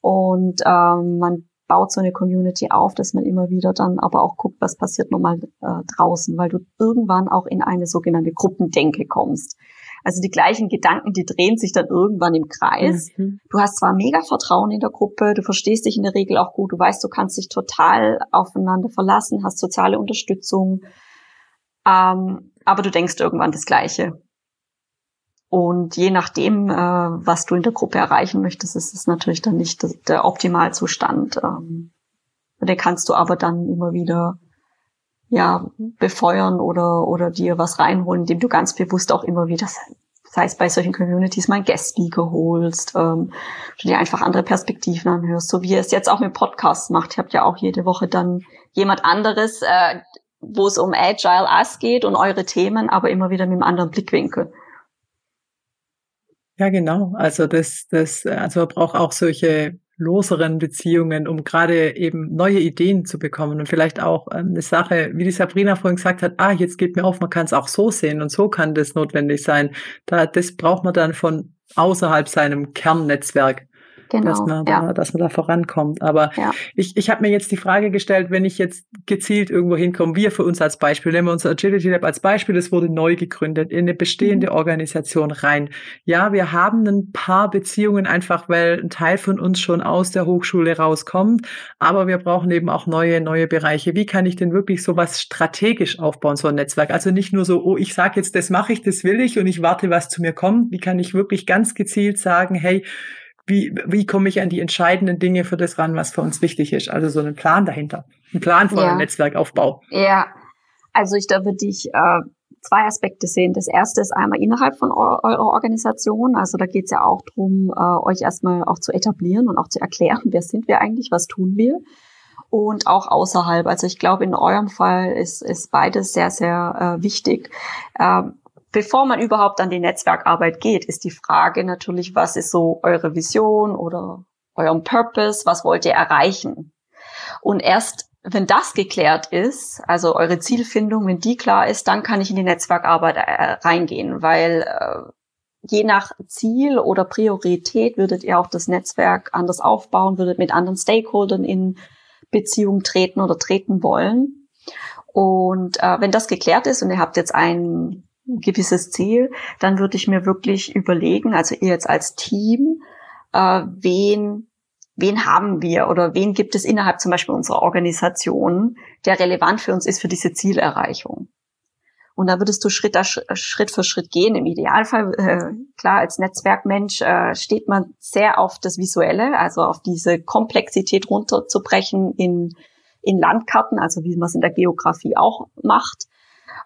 und ähm, man baut so eine Community auf, dass man immer wieder dann aber auch guckt, was passiert nochmal äh, draußen, weil du irgendwann auch in eine sogenannte Gruppendenke kommst. Also die gleichen Gedanken, die drehen sich dann irgendwann im Kreis. Mhm. Du hast zwar mega Vertrauen in der Gruppe, du verstehst dich in der Regel auch gut, du weißt, du kannst dich total aufeinander verlassen, hast soziale Unterstützung, ähm, aber du denkst irgendwann das Gleiche. Und je nachdem, äh, was du in der Gruppe erreichen möchtest, ist es natürlich dann nicht der Optimalzustand. Ähm, den kannst du aber dann immer wieder ja, befeuern oder, oder dir was reinholen, indem du ganz bewusst auch immer wieder, sei es bei solchen Communities, mal einen Guest-Speaker holst, ähm, dir einfach andere Perspektiven anhörst, so wie ihr es jetzt auch mit Podcasts macht. Ihr habt ja auch jede Woche dann jemand anderes, äh, wo es um Agile Us geht und eure Themen, aber immer wieder mit einem anderen Blickwinkel. Ja, genau. Also das, das, also man braucht auch solche loseren Beziehungen, um gerade eben neue Ideen zu bekommen und vielleicht auch ähm, eine Sache, wie die Sabrina vorhin gesagt hat, ah, jetzt geht mir auf, man kann es auch so sehen und so kann das notwendig sein. Da, das braucht man dann von außerhalb seinem Kernnetzwerk genau, dass, man ja. da, dass man da vorankommt. Aber ja. ich, ich habe mir jetzt die Frage gestellt, wenn ich jetzt gezielt irgendwo hinkomme, wir für uns als Beispiel, nehmen wir unser Agility Lab als Beispiel, es wurde neu gegründet, in eine bestehende mhm. Organisation rein. Ja, wir haben ein paar Beziehungen einfach, weil ein Teil von uns schon aus der Hochschule rauskommt, aber wir brauchen eben auch neue, neue Bereiche. Wie kann ich denn wirklich sowas strategisch aufbauen, so ein Netzwerk? Also nicht nur so, oh, ich sage jetzt, das mache ich, das will ich und ich warte, was zu mir kommt. Wie kann ich wirklich ganz gezielt sagen, hey, wie, wie komme ich an die entscheidenden Dinge für das ran, was für uns wichtig ist? Also so einen Plan dahinter, ein Plan für ja. Netzwerkaufbau. Ja, also ich da würde ich äh, zwei Aspekte sehen. Das erste ist einmal innerhalb von eurer Organisation. Also da geht es ja auch darum, äh, euch erstmal auch zu etablieren und auch zu erklären, wer sind wir eigentlich, was tun wir. Und auch außerhalb. Also ich glaube, in eurem Fall ist, ist beides sehr, sehr äh, wichtig. Ähm, bevor man überhaupt an die Netzwerkarbeit geht, ist die Frage natürlich, was ist so eure Vision oder eurem Purpose, was wollt ihr erreichen? Und erst wenn das geklärt ist, also eure Zielfindung, wenn die klar ist, dann kann ich in die Netzwerkarbeit äh, reingehen, weil äh, je nach Ziel oder Priorität würdet ihr auch das Netzwerk anders aufbauen, würdet mit anderen Stakeholdern in Beziehung treten oder treten wollen. Und äh, wenn das geklärt ist und ihr habt jetzt ein gewisses Ziel, dann würde ich mir wirklich überlegen, also ihr jetzt als Team, äh, wen wen haben wir oder wen gibt es innerhalb zum Beispiel unserer Organisation, der relevant für uns ist für diese Zielerreichung. Und da würdest du Schritt, Schritt für Schritt gehen. Im Idealfall, äh, klar, als Netzwerkmensch äh, steht man sehr auf das Visuelle, also auf diese Komplexität runterzubrechen in, in Landkarten, also wie man es in der Geografie auch macht.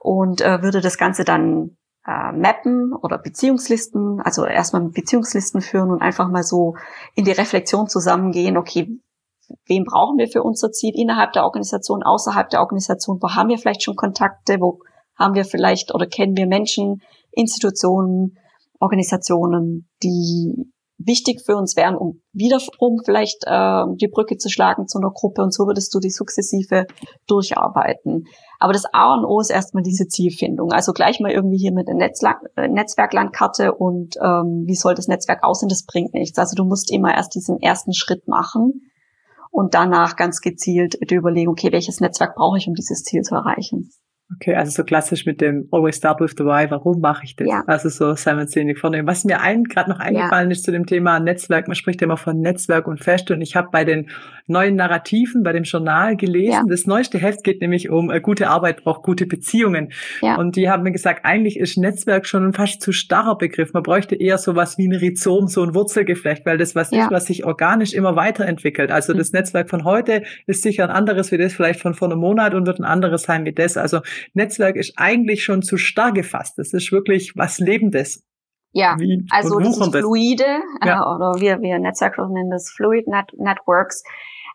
Und äh, würde das Ganze dann äh, mappen oder Beziehungslisten, also erstmal Beziehungslisten führen und einfach mal so in die Reflexion zusammengehen, okay, wen brauchen wir für unser Ziel innerhalb der Organisation, außerhalb der Organisation, wo haben wir vielleicht schon Kontakte, wo haben wir vielleicht oder kennen wir Menschen, Institutionen, Organisationen, die wichtig für uns wären, um wiederum vielleicht äh, die Brücke zu schlagen zu einer Gruppe und so würdest du die sukzessive durcharbeiten. Aber das A und O ist erstmal diese Zielfindung. Also gleich mal irgendwie hier mit der Netzla äh, Netzwerklandkarte und ähm, wie soll das Netzwerk aussehen, das bringt nichts. Also du musst immer erst diesen ersten Schritt machen und danach ganz gezielt die Überlegung, okay, welches Netzwerk brauche ich, um dieses Ziel zu erreichen. Okay, also so klassisch mit dem Always Start with the Why, warum mache ich das? Ja. Also so Simon Sinek vornehmen. Was mir ein, gerade noch eingefallen ja. ist zu dem Thema Netzwerk, man spricht ja immer von Netzwerk und Fest und ich habe bei den neuen Narrativen, bei dem Journal gelesen, ja. das neueste Heft geht nämlich um äh, gute Arbeit braucht gute Beziehungen. Ja. Und die haben mir gesagt, eigentlich ist Netzwerk schon ein fast zu starrer Begriff. Man bräuchte eher sowas wie ein Rhizom, so ein Wurzelgeflecht, weil das was ist, was sich organisch immer weiterentwickelt. Also mhm. das Netzwerk von heute ist sicher ein anderes wie das vielleicht von vor einem Monat und wird ein anderes sein wie das. Also Netzwerk ist eigentlich schon zu starr gefasst. Das ist wirklich was Lebendes. Ja, Wie also das ist fluide, ja. oder wir, wir Netzwerke nennen das Fluid Net Networks.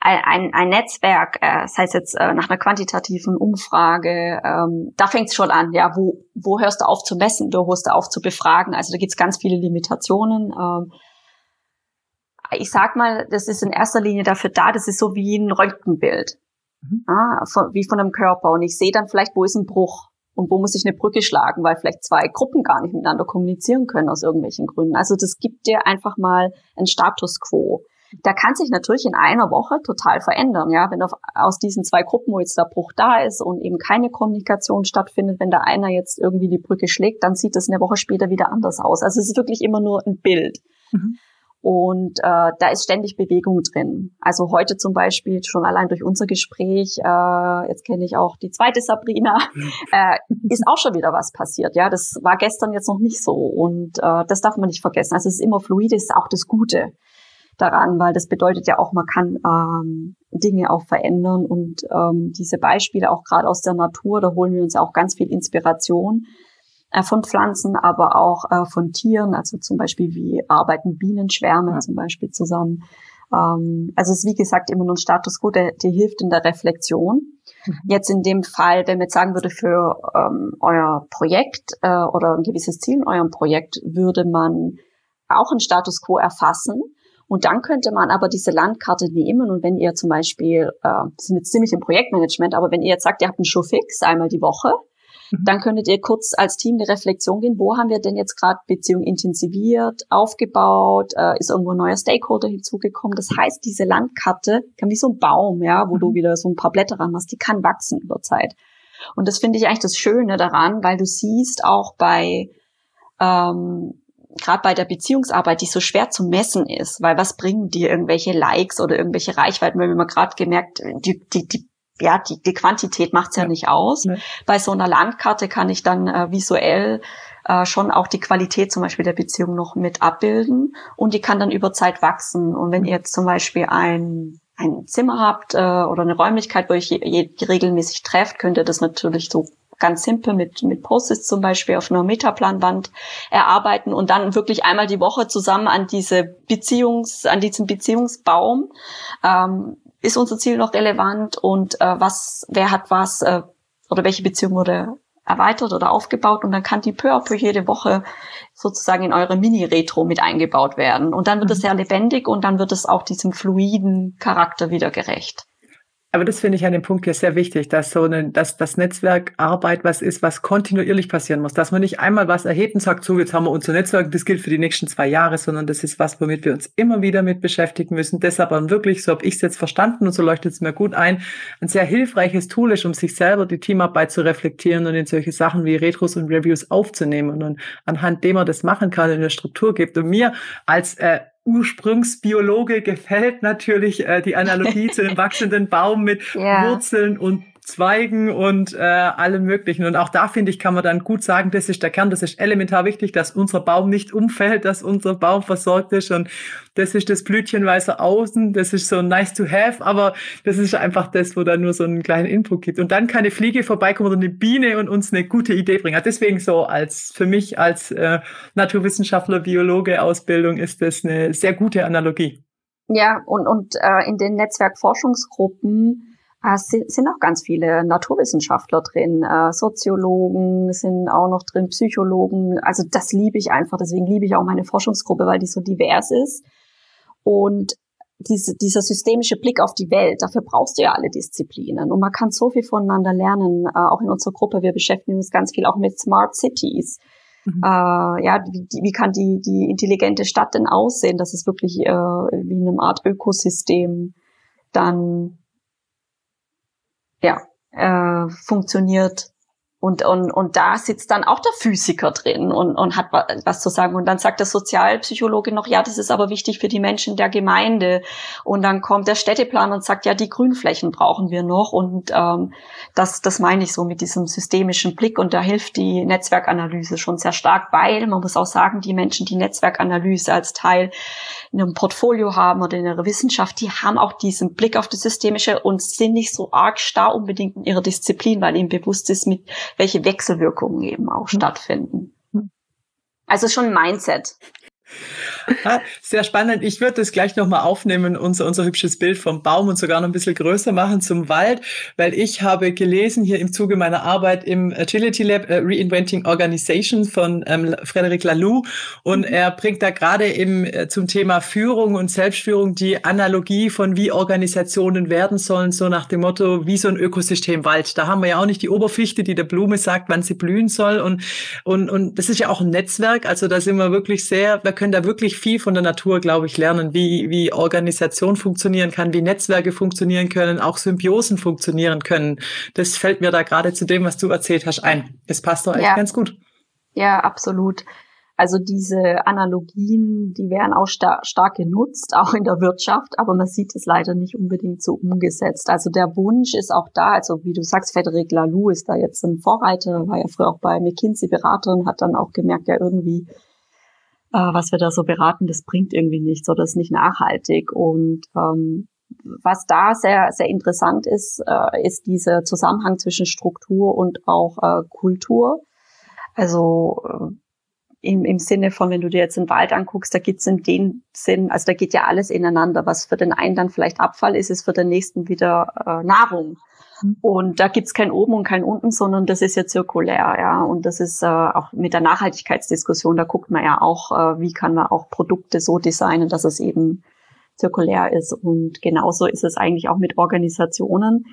Ein, ein, ein Netzwerk, äh, das heißt jetzt äh, nach einer quantitativen Umfrage, ähm, da fängt es schon an, ja, wo, wo hörst du auf zu messen, wo hörst du auf zu befragen, also da gibt's ganz viele Limitationen. Ähm, ich sag mal, das ist in erster Linie dafür da, das ist so wie ein Röntgenbild mhm. ah, von, wie von einem Körper. Und ich sehe dann vielleicht, wo ist ein Bruch und wo muss ich eine Brücke schlagen, weil vielleicht zwei Gruppen gar nicht miteinander kommunizieren können aus irgendwelchen Gründen. Also das gibt dir einfach mal ein Status quo. Der kann sich natürlich in einer Woche total verändern, ja, wenn auf, aus diesen zwei Gruppen, wo jetzt der Bruch da ist und eben keine Kommunikation stattfindet, wenn da einer jetzt irgendwie die Brücke schlägt, dann sieht das eine Woche später wieder anders aus. Also es ist wirklich immer nur ein Bild. Mhm. Und äh, da ist ständig Bewegung drin. Also heute zum Beispiel schon allein durch unser Gespräch, äh, jetzt kenne ich auch die zweite Sabrina, *laughs* äh, ist auch schon wieder was passiert. Ja, das war gestern jetzt noch nicht so und äh, das darf man nicht vergessen. Also es ist immer fluide, ist auch das Gute daran, weil das bedeutet ja auch, man kann ähm, Dinge auch verändern und ähm, diese Beispiele auch gerade aus der Natur, da holen wir uns auch ganz viel Inspiration von Pflanzen, aber auch äh, von Tieren, also zum Beispiel wie arbeiten Bienenschwärme ja. zum Beispiel zusammen. Ähm, also es ist wie gesagt immer nur ein Status quo, der, der hilft in der Reflexion. Mhm. Jetzt in dem Fall, wenn man jetzt sagen würde, für ähm, euer Projekt äh, oder ein gewisses Ziel in eurem Projekt, würde man auch einen Status quo erfassen. Und dann könnte man aber diese Landkarte nehmen und wenn ihr zum Beispiel, äh, sind jetzt ziemlich im Projektmanagement, aber wenn ihr jetzt sagt, ihr habt einen Show fix einmal die Woche, Mhm. Dann könntet ihr kurz als Team eine Reflexion gehen, wo haben wir denn jetzt gerade Beziehung intensiviert, aufgebaut, äh, ist irgendwo ein neuer Stakeholder hinzugekommen. Das heißt, diese Landkarte kann wie so ein Baum, ja, wo mhm. du wieder so ein paar Blätter ran hast, die kann wachsen über Zeit. Und das finde ich eigentlich das Schöne daran, weil du siehst auch bei ähm, gerade bei der Beziehungsarbeit, die so schwer zu messen ist, weil was bringen dir irgendwelche Likes oder irgendwelche Reichweiten? Wir haben gerade gemerkt, die, die, die ja, die, die Quantität macht's ja, ja nicht aus. Nee. Bei so einer Landkarte kann ich dann äh, visuell äh, schon auch die Qualität zum Beispiel der Beziehung noch mit abbilden und die kann dann über Zeit wachsen. Und wenn ihr jetzt zum Beispiel ein, ein Zimmer habt äh, oder eine Räumlichkeit, wo ihr je, je, regelmäßig trefft, könnt ihr das natürlich so ganz simpel mit, mit Post-its zum Beispiel auf einer Metaplanwand erarbeiten und dann wirklich einmal die Woche zusammen an diese Beziehungs, an diesem Beziehungsbaum ähm, ist unser Ziel noch relevant und äh, was, wer hat was äh, oder welche Beziehung wurde erweitert oder aufgebaut und dann kann die peu à peu jede Woche sozusagen in eure Mini-Retro mit eingebaut werden. Und dann wird es mhm. sehr lebendig und dann wird es auch diesem fluiden Charakter wieder gerecht. Aber das finde ich an dem Punkt hier sehr wichtig, dass so eine, dass das Netzwerkarbeit was ist, was kontinuierlich passieren muss, dass man nicht einmal was erhebt und sagt, so jetzt haben wir unser Netzwerk, das gilt für die nächsten zwei Jahre, sondern das ist was, womit wir uns immer wieder mit beschäftigen müssen. Deshalb dann wirklich, so habe ich es jetzt verstanden und so leuchtet es mir gut ein, ein sehr hilfreiches Tool ist, um sich selber die Teamarbeit zu reflektieren und in solche Sachen wie Retros und Reviews aufzunehmen und anhand dem man das machen kann, in der Struktur gibt. Und mir als äh, Ursprungsbiologe gefällt natürlich äh, die Analogie *laughs* zu dem wachsenden Baum mit ja. Wurzeln und Zweigen und äh, allem Möglichen. Und auch da, finde ich, kann man dann gut sagen, das ist der Kern, das ist elementar wichtig, dass unser Baum nicht umfällt, dass unser Baum versorgt ist. Und das ist das Blütchen weißer außen, das ist so nice to have, aber das ist einfach das, wo da nur so einen kleinen Input gibt. Und dann kann eine Fliege vorbeikommen oder eine Biene und uns eine gute Idee bringen. Also deswegen so als für mich als äh, Naturwissenschaftler, Biologe Ausbildung ist das eine sehr gute Analogie. Ja, und, und äh, in den Netzwerkforschungsgruppen es sind auch ganz viele Naturwissenschaftler drin, äh, Soziologen sind auch noch drin, Psychologen. Also das liebe ich einfach. Deswegen liebe ich auch meine Forschungsgruppe, weil die so divers ist. Und diese, dieser systemische Blick auf die Welt, dafür brauchst du ja alle Disziplinen. Und man kann so viel voneinander lernen, äh, auch in unserer Gruppe. Wir beschäftigen uns ganz viel auch mit Smart Cities. Mhm. Äh, ja, wie, wie kann die, die intelligente Stadt denn aussehen, dass es wirklich äh, wie in einem Art Ökosystem dann ja, äh, funktioniert. Und, und, und da sitzt dann auch der Physiker drin und, und hat was zu sagen. Und dann sagt der Sozialpsychologe noch, ja, das ist aber wichtig für die Menschen der Gemeinde. Und dann kommt der Städteplan und sagt, ja, die Grünflächen brauchen wir noch. Und ähm, das, das meine ich so mit diesem systemischen Blick. Und da hilft die Netzwerkanalyse schon sehr stark, weil man muss auch sagen, die Menschen, die Netzwerkanalyse als Teil in einem Portfolio haben oder in ihrer Wissenschaft, die haben auch diesen Blick auf das Systemische und sind nicht so arg starr unbedingt in ihrer Disziplin, weil ihnen bewusst ist, mit welche Wechselwirkungen eben auch mhm. stattfinden. Also schon ein Mindset. Sehr spannend. Ich würde das gleich nochmal aufnehmen, unser, unser hübsches Bild vom Baum und sogar noch ein bisschen größer machen zum Wald, weil ich habe gelesen hier im Zuge meiner Arbeit im Agility Lab uh, Reinventing Organization von ähm, Frederic Laloux und mhm. er bringt da gerade eben äh, zum Thema Führung und Selbstführung die Analogie von wie Organisationen werden sollen, so nach dem Motto, wie so ein Ökosystem Wald. Da haben wir ja auch nicht die Oberfichte, die der Blume sagt, wann sie blühen soll und, und, und das ist ja auch ein Netzwerk, also da sind wir wirklich sehr, wir können da wirklich viel von der Natur, glaube ich, lernen, wie, wie Organisation funktionieren kann, wie Netzwerke funktionieren können, auch Symbiosen funktionieren können. Das fällt mir da gerade zu dem, was du erzählt hast, ein. Es passt doch echt ja. ganz gut. Ja, absolut. Also diese Analogien, die werden auch star stark genutzt, auch in der Wirtschaft, aber man sieht es leider nicht unbedingt so umgesetzt. Also der Wunsch ist auch da, also wie du sagst, Frederic Laloux ist da jetzt ein Vorreiter, war ja früher auch bei McKinsey Berater und hat dann auch gemerkt, ja irgendwie äh, was wir da so beraten, das bringt irgendwie nichts oder ist nicht nachhaltig. Und ähm, was da sehr, sehr interessant ist, äh, ist dieser Zusammenhang zwischen Struktur und auch äh, Kultur. Also äh, im, im Sinne von, wenn du dir jetzt den Wald anguckst, da gibt's in dem Sinn, also da geht ja alles ineinander. Was für den einen dann vielleicht Abfall ist, ist für den nächsten wieder äh, Nahrung. Und da gibt's kein Oben und kein Unten, sondern das ist ja zirkulär, ja. Und das ist äh, auch mit der Nachhaltigkeitsdiskussion, da guckt man ja auch, äh, wie kann man auch Produkte so designen, dass es eben zirkulär ist. Und genauso ist es eigentlich auch mit Organisationen,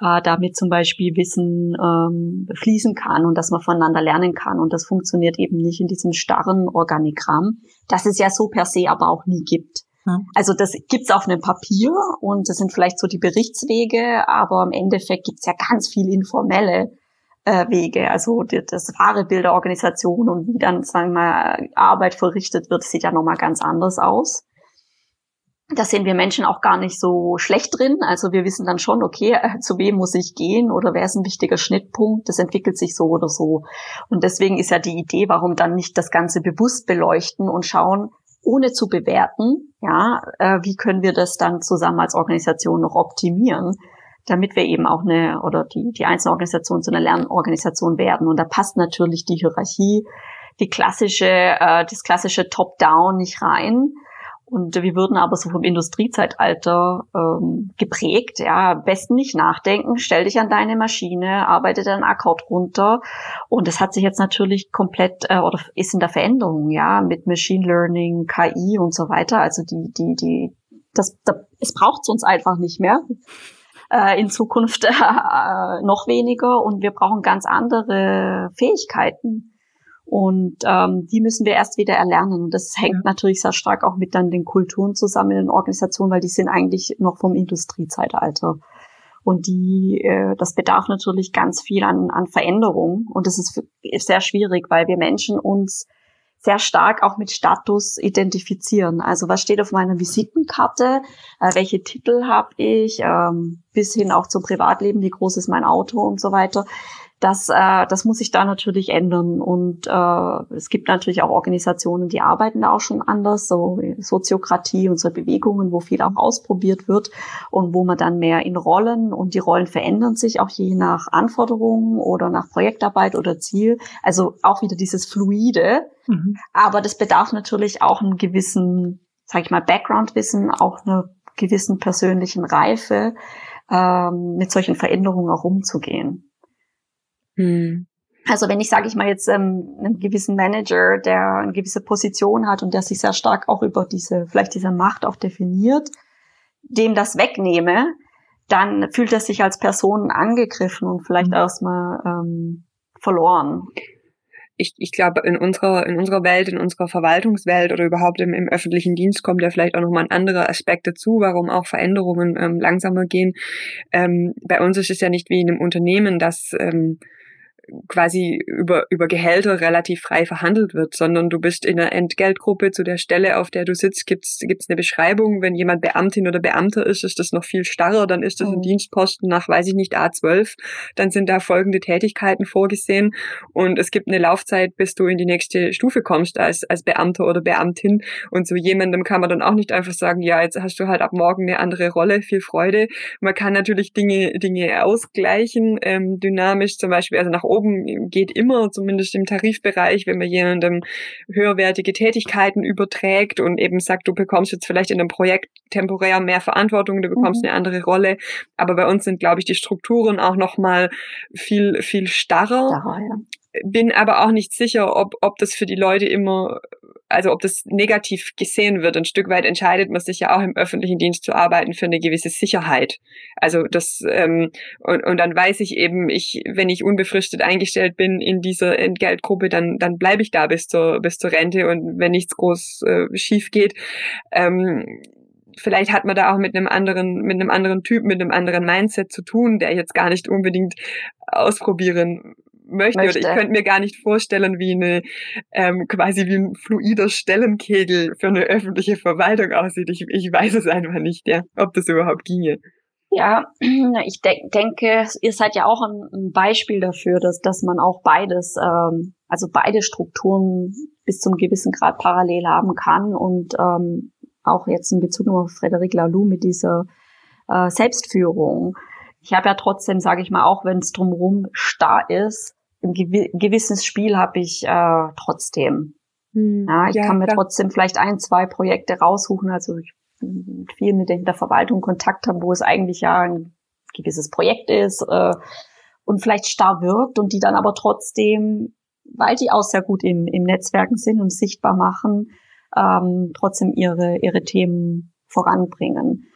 äh, damit zum Beispiel Wissen ähm, fließen kann und dass man voneinander lernen kann. Und das funktioniert eben nicht in diesem starren Organigramm, das es ja so per se aber auch nie gibt. Also das gibt's auf einem Papier und das sind vielleicht so die Berichtswege, aber im Endeffekt gibt's ja ganz viel informelle äh, Wege. Also die, das wahre Bild der Organisation und wie dann, sagen wir mal, Arbeit verrichtet wird, sieht ja nochmal ganz anders aus. Da sind wir Menschen auch gar nicht so schlecht drin. Also wir wissen dann schon, okay, äh, zu wem muss ich gehen oder wer ist ein wichtiger Schnittpunkt. Das entwickelt sich so oder so. Und deswegen ist ja die Idee, warum dann nicht das Ganze bewusst beleuchten und schauen, ohne zu bewerten, ja, äh, wie können wir das dann zusammen als Organisation noch optimieren, damit wir eben auch eine oder die, die einzelne Organisation zu einer Lernorganisation werden. Und da passt natürlich die Hierarchie, die klassische, äh, das klassische Top-Down nicht rein. Und wir würden aber so vom Industriezeitalter ähm, geprägt, ja, am besten nicht nachdenken, stell dich an deine Maschine, arbeite deinen Akkord runter. Und das hat sich jetzt natürlich komplett äh, oder ist in der Veränderung, ja, mit Machine Learning, KI und so weiter. Also die, die, die, das, das es braucht uns einfach nicht mehr. äh, in Zukunft *laughs* äh, noch weniger und wir brauchen ganz andere Fähigkeiten. Und ähm, die müssen wir erst wieder erlernen. Und das hängt ja. natürlich sehr stark auch mit dann den Kulturen zusammen in den Organisationen, weil die sind eigentlich noch vom Industriezeitalter. Und die, äh, das bedarf natürlich ganz viel an, an Veränderung. Und das ist, ist sehr schwierig, weil wir Menschen uns sehr stark auch mit Status identifizieren. Also was steht auf meiner Visitenkarte, äh, welche Titel habe ich, ähm, bis hin auch zum Privatleben, wie groß ist mein Auto und so weiter das, äh, das muss sich da natürlich ändern. Und äh, es gibt natürlich auch Organisationen, die arbeiten da auch schon anders, so Soziokratie und so Bewegungen, wo viel auch ausprobiert wird und wo man dann mehr in Rollen und die Rollen verändern sich auch je nach Anforderungen oder nach Projektarbeit oder Ziel. Also auch wieder dieses Fluide. Mhm. Aber das bedarf natürlich auch einen gewissen, sag ich mal, Background-Wissen, auch einer gewissen persönlichen Reife, ähm, mit solchen Veränderungen auch umzugehen. Hm. Also wenn ich, sage ich mal, jetzt ähm, einen gewissen Manager, der eine gewisse Position hat und der sich sehr stark auch über diese, vielleicht diese Macht auch definiert, dem das wegnehme, dann fühlt er sich als Person angegriffen und vielleicht mhm. erstmal ähm, verloren. Ich, ich glaube, in unserer, in unserer Welt, in unserer Verwaltungswelt oder überhaupt im, im öffentlichen Dienst kommt ja vielleicht auch nochmal ein anderer Aspekt dazu, warum auch Veränderungen ähm, langsamer gehen. Ähm, bei uns ist es ja nicht wie in einem Unternehmen, dass ähm, quasi über, über Gehälter relativ frei verhandelt wird, sondern du bist in einer Entgeltgruppe zu der Stelle, auf der du sitzt, gibt's gibt's eine Beschreibung. Wenn jemand Beamtin oder Beamter ist, ist das noch viel starrer, dann ist das ein mhm. Dienstposten nach, weiß ich nicht, A12. Dann sind da folgende Tätigkeiten vorgesehen und es gibt eine Laufzeit, bis du in die nächste Stufe kommst als, als Beamter oder Beamtin. Und so jemandem kann man dann auch nicht einfach sagen, ja, jetzt hast du halt ab morgen eine andere Rolle, viel Freude. Man kann natürlich Dinge, Dinge ausgleichen, ähm, dynamisch, zum Beispiel, also nach oben oben geht immer, zumindest im Tarifbereich, wenn man jemandem höherwertige Tätigkeiten überträgt und eben sagt, du bekommst jetzt vielleicht in einem Projekt temporär mehr Verantwortung, du bekommst mhm. eine andere Rolle. Aber bei uns sind, glaube ich, die Strukturen auch nochmal viel, viel starrer. starrer ja bin aber auch nicht sicher, ob, ob das für die Leute immer, also ob das negativ gesehen wird. Ein Stück weit entscheidet man sich ja auch im öffentlichen Dienst zu arbeiten für eine gewisse Sicherheit. Also das, ähm, und, und dann weiß ich eben, ich, wenn ich unbefristet eingestellt bin in dieser Entgeltgruppe, dann, dann bleibe ich da bis zur, bis zur Rente und wenn nichts groß äh, schief geht, ähm, vielleicht hat man da auch mit einem anderen, mit einem anderen Typ, mit einem anderen Mindset zu tun, der jetzt gar nicht unbedingt ausprobieren möchte. möchte. Oder ich könnte mir gar nicht vorstellen, wie eine ähm, quasi wie ein fluider Stellenkegel für eine öffentliche Verwaltung aussieht. Ich, ich weiß es einfach nicht, ja, ob das überhaupt ginge. Ja, *clears throat* ich de denke, ihr seid ja auch ein, ein, Beispiel dafür, dass, dass man auch beides, ähm, also beide Strukturen bis zum gewissen Grad parallel haben kann und ähm, auch jetzt in Bezug auf Frederic Laloux mit dieser äh, Selbstführung. Ich habe ja trotzdem, sage ich mal, auch wenn es drumherum starr ist, ein gewisses Spiel habe ich äh, trotzdem. Hm, ja, ich ja, kann mir klar. trotzdem vielleicht ein, zwei Projekte raussuchen. Also ich mit vielen mit der Verwaltung Kontakt haben, wo es eigentlich ja ein gewisses Projekt ist äh, und vielleicht starr wirkt und die dann aber trotzdem, weil die auch sehr gut im, im Netzwerken sind und sichtbar machen, ähm, trotzdem ihre, ihre Themen voranbringen.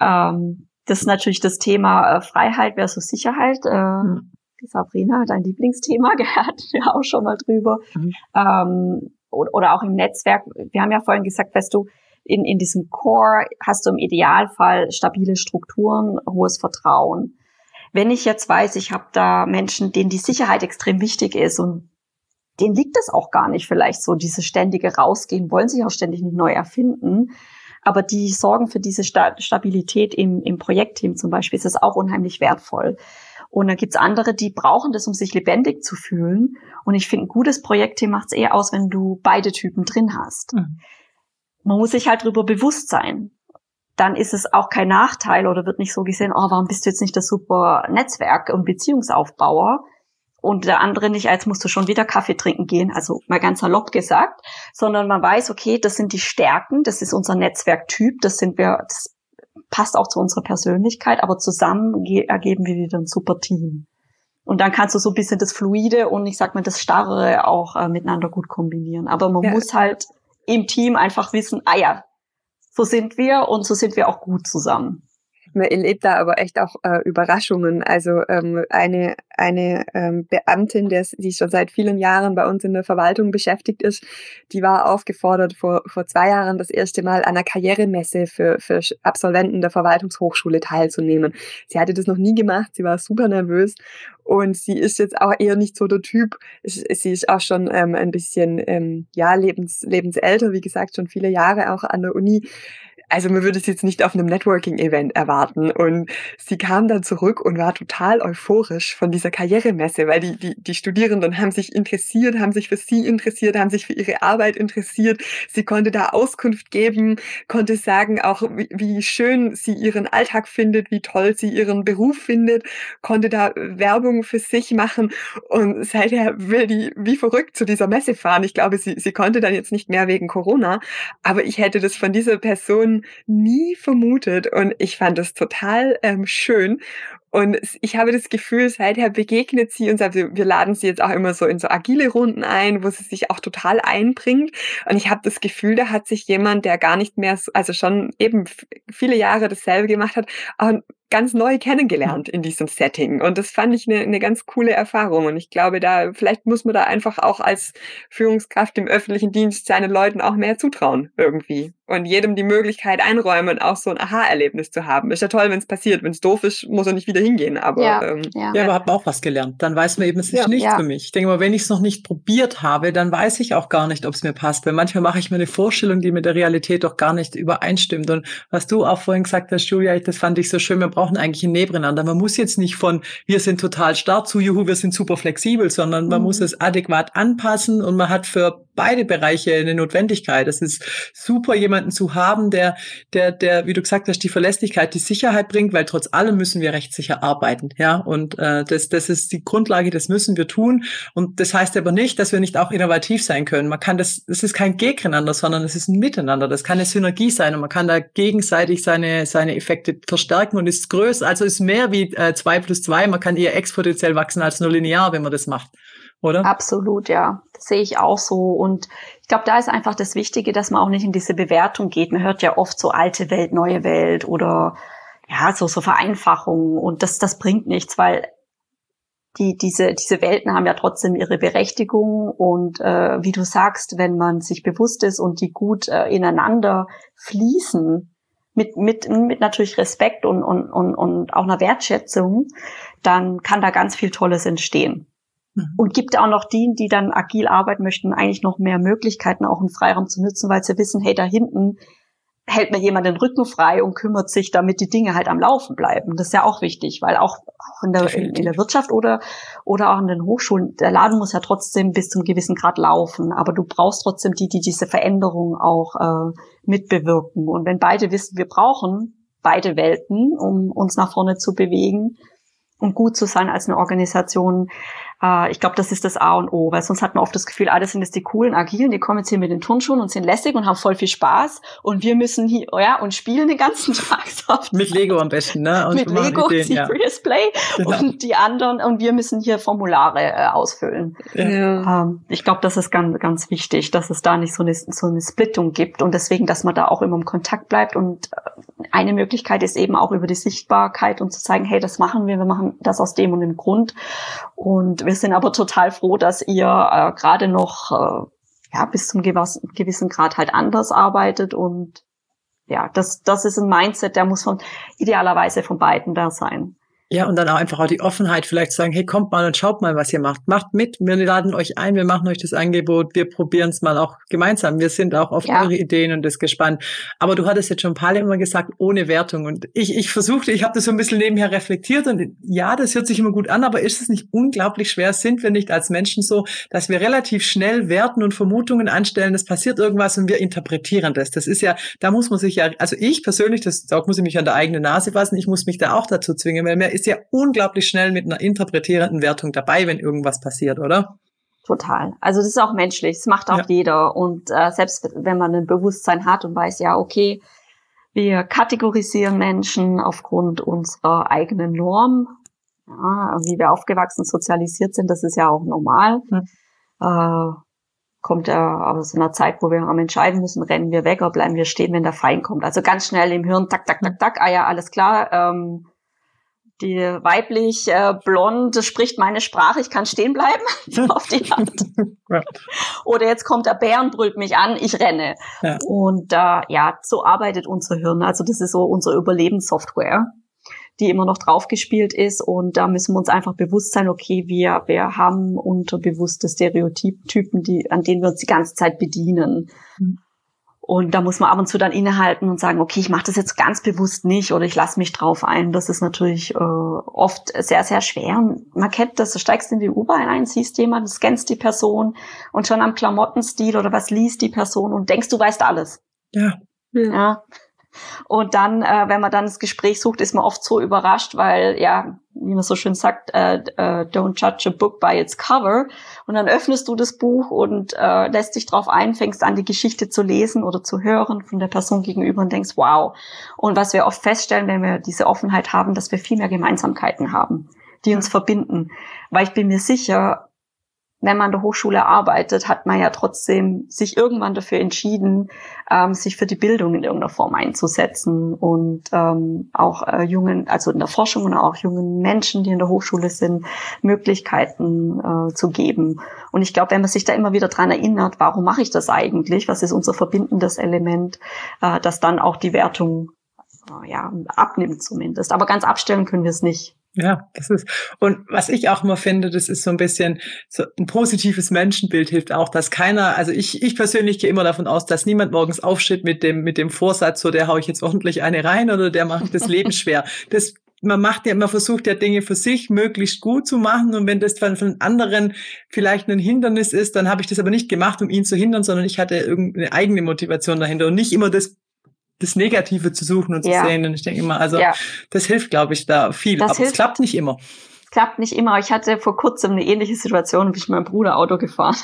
Ähm, das ist natürlich das Thema äh, Freiheit versus Sicherheit. Äh, mhm. Sabrina, dein Lieblingsthema, *laughs* gehört ja auch schon mal drüber. Mhm. Ähm, oder auch im Netzwerk. Wir haben ja vorhin gesagt, weißt du, in, in diesem Core hast du im Idealfall stabile Strukturen, hohes Vertrauen. Wenn ich jetzt weiß, ich habe da Menschen, denen die Sicherheit extrem wichtig ist und denen liegt es auch gar nicht vielleicht so, diese ständige rausgehen, wollen sich auch ständig nicht neu erfinden, aber die sorgen für diese Stabilität im, im Projektteam zum Beispiel, ist das auch unheimlich wertvoll. Und dann gibt's andere, die brauchen das, um sich lebendig zu fühlen. Und ich finde, ein gutes Projektteam macht es eher aus, wenn du beide Typen drin hast. Mhm. Man muss sich halt darüber bewusst sein. Dann ist es auch kein Nachteil oder wird nicht so gesehen, oh, warum bist du jetzt nicht das super Netzwerk und Beziehungsaufbauer? Und der andere nicht, als musst du schon wieder Kaffee trinken gehen, also mal ganz salopp gesagt, sondern man weiß, okay, das sind die Stärken, das ist unser Netzwerktyp, das sind wir, das passt auch zu unserer Persönlichkeit, aber zusammen ergeben wir wieder ein super Team. Und dann kannst du so ein bisschen das Fluide und ich sag mal das Starre auch äh, miteinander gut kombinieren. Aber man ja. muss halt im Team einfach wissen, ah ja, so sind wir und so sind wir auch gut zusammen. Man erlebt da aber echt auch äh, Überraschungen. Also ähm, eine, eine ähm, Beamtin, der, die schon seit vielen Jahren bei uns in der Verwaltung beschäftigt ist, die war aufgefordert, vor, vor zwei Jahren das erste Mal an einer Karrieremesse für, für Absolventen der Verwaltungshochschule teilzunehmen. Sie hatte das noch nie gemacht, sie war super nervös und sie ist jetzt auch eher nicht so der Typ. Sie ist auch schon ähm, ein bisschen ähm, ja lebens, lebensälter, wie gesagt, schon viele Jahre auch an der Uni also man würde es jetzt nicht auf einem Networking-Event erwarten. Und sie kam dann zurück und war total euphorisch von dieser Karrieremesse, weil die, die, die Studierenden haben sich interessiert, haben sich für sie interessiert, haben sich für ihre Arbeit interessiert. Sie konnte da Auskunft geben, konnte sagen auch, wie, wie schön sie ihren Alltag findet, wie toll sie ihren Beruf findet, konnte da Werbung für sich machen. Und seither will die wie verrückt zu dieser Messe fahren. Ich glaube, sie, sie konnte dann jetzt nicht mehr wegen Corona, aber ich hätte das von dieser Person nie vermutet und ich fand es total ähm, schön. Und ich habe das Gefühl, seither begegnet sie uns, also wir laden sie jetzt auch immer so in so agile Runden ein, wo sie sich auch total einbringt. Und ich habe das Gefühl, da hat sich jemand, der gar nicht mehr, also schon eben viele Jahre dasselbe gemacht hat, auch ganz neu kennengelernt in diesem Setting. Und das fand ich eine, eine ganz coole Erfahrung. Und ich glaube, da, vielleicht muss man da einfach auch als Führungskraft im öffentlichen Dienst seinen Leuten auch mehr zutrauen irgendwie. Und jedem die Möglichkeit einräumen, auch so ein Aha-Erlebnis zu haben. Ist ja toll, wenn es passiert. Wenn es doof ist, muss er nicht wieder hingehen. Aber ja, ähm, ja. ja aber hat man auch was gelernt. Dann weiß man eben, es ist ja, nicht ja. für mich. Ich denke mal, wenn ich es noch nicht probiert habe, dann weiß ich auch gar nicht, ob es mir passt. Weil manchmal mache ich mir eine Vorstellung, die mit der Realität doch gar nicht übereinstimmt. Und was du auch vorhin gesagt hast, Julia, das fand ich so schön. Wir brauchen eigentlich ein Nebeneinander. Man muss jetzt nicht von wir sind total stark zu juhu, wir sind super flexibel, sondern man mhm. muss es adäquat anpassen und man hat für beide Bereiche eine Notwendigkeit. Es ist super, jemanden zu haben, der, der, der, wie du gesagt hast, die Verlässlichkeit, die Sicherheit bringt, weil trotz allem müssen wir rechtssicher arbeiten. Ja, und äh, das, das ist die Grundlage, das müssen wir tun. Und das heißt aber nicht, dass wir nicht auch innovativ sein können. Man kann das, es ist kein Gegeneinander, sondern es ist ein Miteinander. Das kann eine Synergie sein und man kann da gegenseitig seine, seine Effekte verstärken und ist größer, also ist mehr wie äh, zwei plus zwei. Man kann eher exponentiell wachsen als nur linear, wenn man das macht oder? Absolut, ja. Das sehe ich auch so. Und ich glaube, da ist einfach das Wichtige, dass man auch nicht in diese Bewertung geht. Man hört ja oft so alte Welt, neue Welt oder ja, so, so Vereinfachungen. Und das, das bringt nichts, weil die, diese, diese Welten haben ja trotzdem ihre Berechtigung. Und äh, wie du sagst, wenn man sich bewusst ist und die gut äh, ineinander fließen, mit, mit, mit natürlich Respekt und, und, und, und auch einer Wertschätzung, dann kann da ganz viel Tolles entstehen. Mhm. Und gibt auch noch die, die dann agil arbeiten möchten, eigentlich noch mehr Möglichkeiten, auch einen Freiraum zu nutzen, weil sie wissen, hey, da hinten hält mir jemand den Rücken frei und kümmert sich, damit die Dinge halt am Laufen bleiben. Das ist ja auch wichtig, weil auch, auch in, der, in, in, der Wirtschaft oder, oder auch in den Hochschulen, der Laden muss ja trotzdem bis zum gewissen Grad laufen, aber du brauchst trotzdem die, die diese Veränderung auch äh, mitbewirken. Und wenn beide wissen, wir brauchen beide Welten, um uns nach vorne zu bewegen und gut zu sein als eine Organisation, äh, ich glaube, das ist das A und O, weil sonst hat man oft das Gefühl, ah, das sind jetzt die coolen Agilen, die kommen jetzt hier mit den Turnschuhen und sind lässig und haben voll viel Spaß und wir müssen hier, oh ja, und spielen den ganzen *laughs* Tag so. Mit Lego am besten, ne? Und mit Lego, Ideen, Serious ja. Play genau. und die anderen und wir müssen hier Formulare äh, ausfüllen. Ja. Ähm, ich glaube, das ist ganz, ganz wichtig, dass es da nicht so eine, so eine Splittung gibt und deswegen, dass man da auch immer im Kontakt bleibt und äh, eine Möglichkeit ist eben auch über die Sichtbarkeit und zu zeigen, hey, das machen wir, wir machen das aus dem und dem Grund und wir sind aber total froh, dass ihr äh, gerade noch äh, ja, bis zum gewissen Grad halt anders arbeitet und ja, das, das ist ein Mindset, der muss von idealerweise von beiden da sein. Ja, und dann auch einfach auch die Offenheit, vielleicht zu sagen, hey, kommt mal und schaut mal, was ihr macht. Macht mit, wir laden euch ein, wir machen euch das Angebot, wir probieren es mal auch gemeinsam. Wir sind auch auf ja. eure Ideen und das gespannt. Aber du hattest jetzt schon ein paar immer gesagt, ohne Wertung. Und ich, ich versuchte, ich habe das so ein bisschen nebenher reflektiert und ja, das hört sich immer gut an, aber ist es nicht unglaublich schwer? Sind wir nicht als Menschen so, dass wir relativ schnell Werten und Vermutungen anstellen, es passiert irgendwas und wir interpretieren das. Das ist ja, da muss man sich ja, also ich persönlich, das da muss ich mich an der eigenen Nase fassen, ich muss mich da auch dazu zwingen, weil mir ist ja unglaublich schnell mit einer interpretierenden Wertung dabei, wenn irgendwas passiert, oder? Total. Also das ist auch menschlich. Das macht auch ja. jeder. Und äh, selbst wenn man ein Bewusstsein hat und weiß, ja, okay, wir kategorisieren Menschen aufgrund unserer eigenen Norm, ja, wie wir aufgewachsen, sozialisiert sind, das ist ja auch normal. Hm. Äh, kommt er aus einer Zeit, wo wir am entscheiden müssen, rennen wir weg oder bleiben wir stehen, wenn der Feind kommt. Also ganz schnell im Hirn, tak, tak, tak, tak, ah ja, alles klar, ähm, die weiblich äh, blond spricht meine Sprache, ich kann stehen bleiben *laughs* auf die Art. Oder jetzt kommt der Bär und brüllt mich an, ich renne. Ja. Und äh, ja, so arbeitet unser Hirn. Also das ist so unsere Überlebenssoftware die immer noch draufgespielt ist. Und da müssen wir uns einfach bewusst sein, okay, wir, wir haben unterbewusste Stereotypen, die, an denen wir uns die ganze Zeit bedienen. Mhm. Und da muss man ab und zu dann innehalten und sagen, okay, ich mache das jetzt ganz bewusst nicht oder ich lasse mich drauf ein. Das ist natürlich äh, oft sehr, sehr schwer. Und man kennt das, du steigst in die U-Bahn ein, siehst jemanden, scannst die Person und schon am Klamottenstil oder was liest die Person und denkst, du weißt alles. Ja. Ja. Und dann, äh, wenn man dann das Gespräch sucht, ist man oft so überrascht, weil, ja, wie man so schön sagt, äh, äh, don't judge a book by its cover. Und dann öffnest du das Buch und äh, lässt dich drauf ein, fängst an, die Geschichte zu lesen oder zu hören von der Person gegenüber und denkst, wow. Und was wir oft feststellen, wenn wir diese Offenheit haben, dass wir viel mehr Gemeinsamkeiten haben, die uns verbinden. Weil ich bin mir sicher, wenn man an der Hochschule arbeitet, hat man ja trotzdem sich irgendwann dafür entschieden, ähm, sich für die Bildung in irgendeiner Form einzusetzen und ähm, auch äh, jungen, also in der Forschung und auch jungen Menschen, die in der Hochschule sind, Möglichkeiten äh, zu geben. Und ich glaube, wenn man sich da immer wieder dran erinnert, warum mache ich das eigentlich? Was ist unser verbindendes Element, äh, dass dann auch die Wertung äh, ja abnimmt zumindest. Aber ganz abstellen können wir es nicht. Ja, das ist, und was ich auch immer finde, das ist so ein bisschen, so ein positives Menschenbild hilft auch, dass keiner, also ich, ich persönlich gehe immer davon aus, dass niemand morgens aufsteht mit dem, mit dem Vorsatz, so der hau ich jetzt ordentlich eine rein oder der macht das Leben *laughs* schwer. Das, man macht ja, man versucht ja Dinge für sich möglichst gut zu machen und wenn das von, von anderen vielleicht ein Hindernis ist, dann habe ich das aber nicht gemacht, um ihn zu hindern, sondern ich hatte irgendeine eigene Motivation dahinter und nicht immer das das Negative zu suchen und zu ja. sehen. Und ich denke immer, also ja. das hilft, glaube ich, da viel. Das Aber hilft. es klappt nicht immer. Klappt nicht immer. Ich hatte vor kurzem eine ähnliche Situation, bin ich mit meinem Bruder Auto gefahren.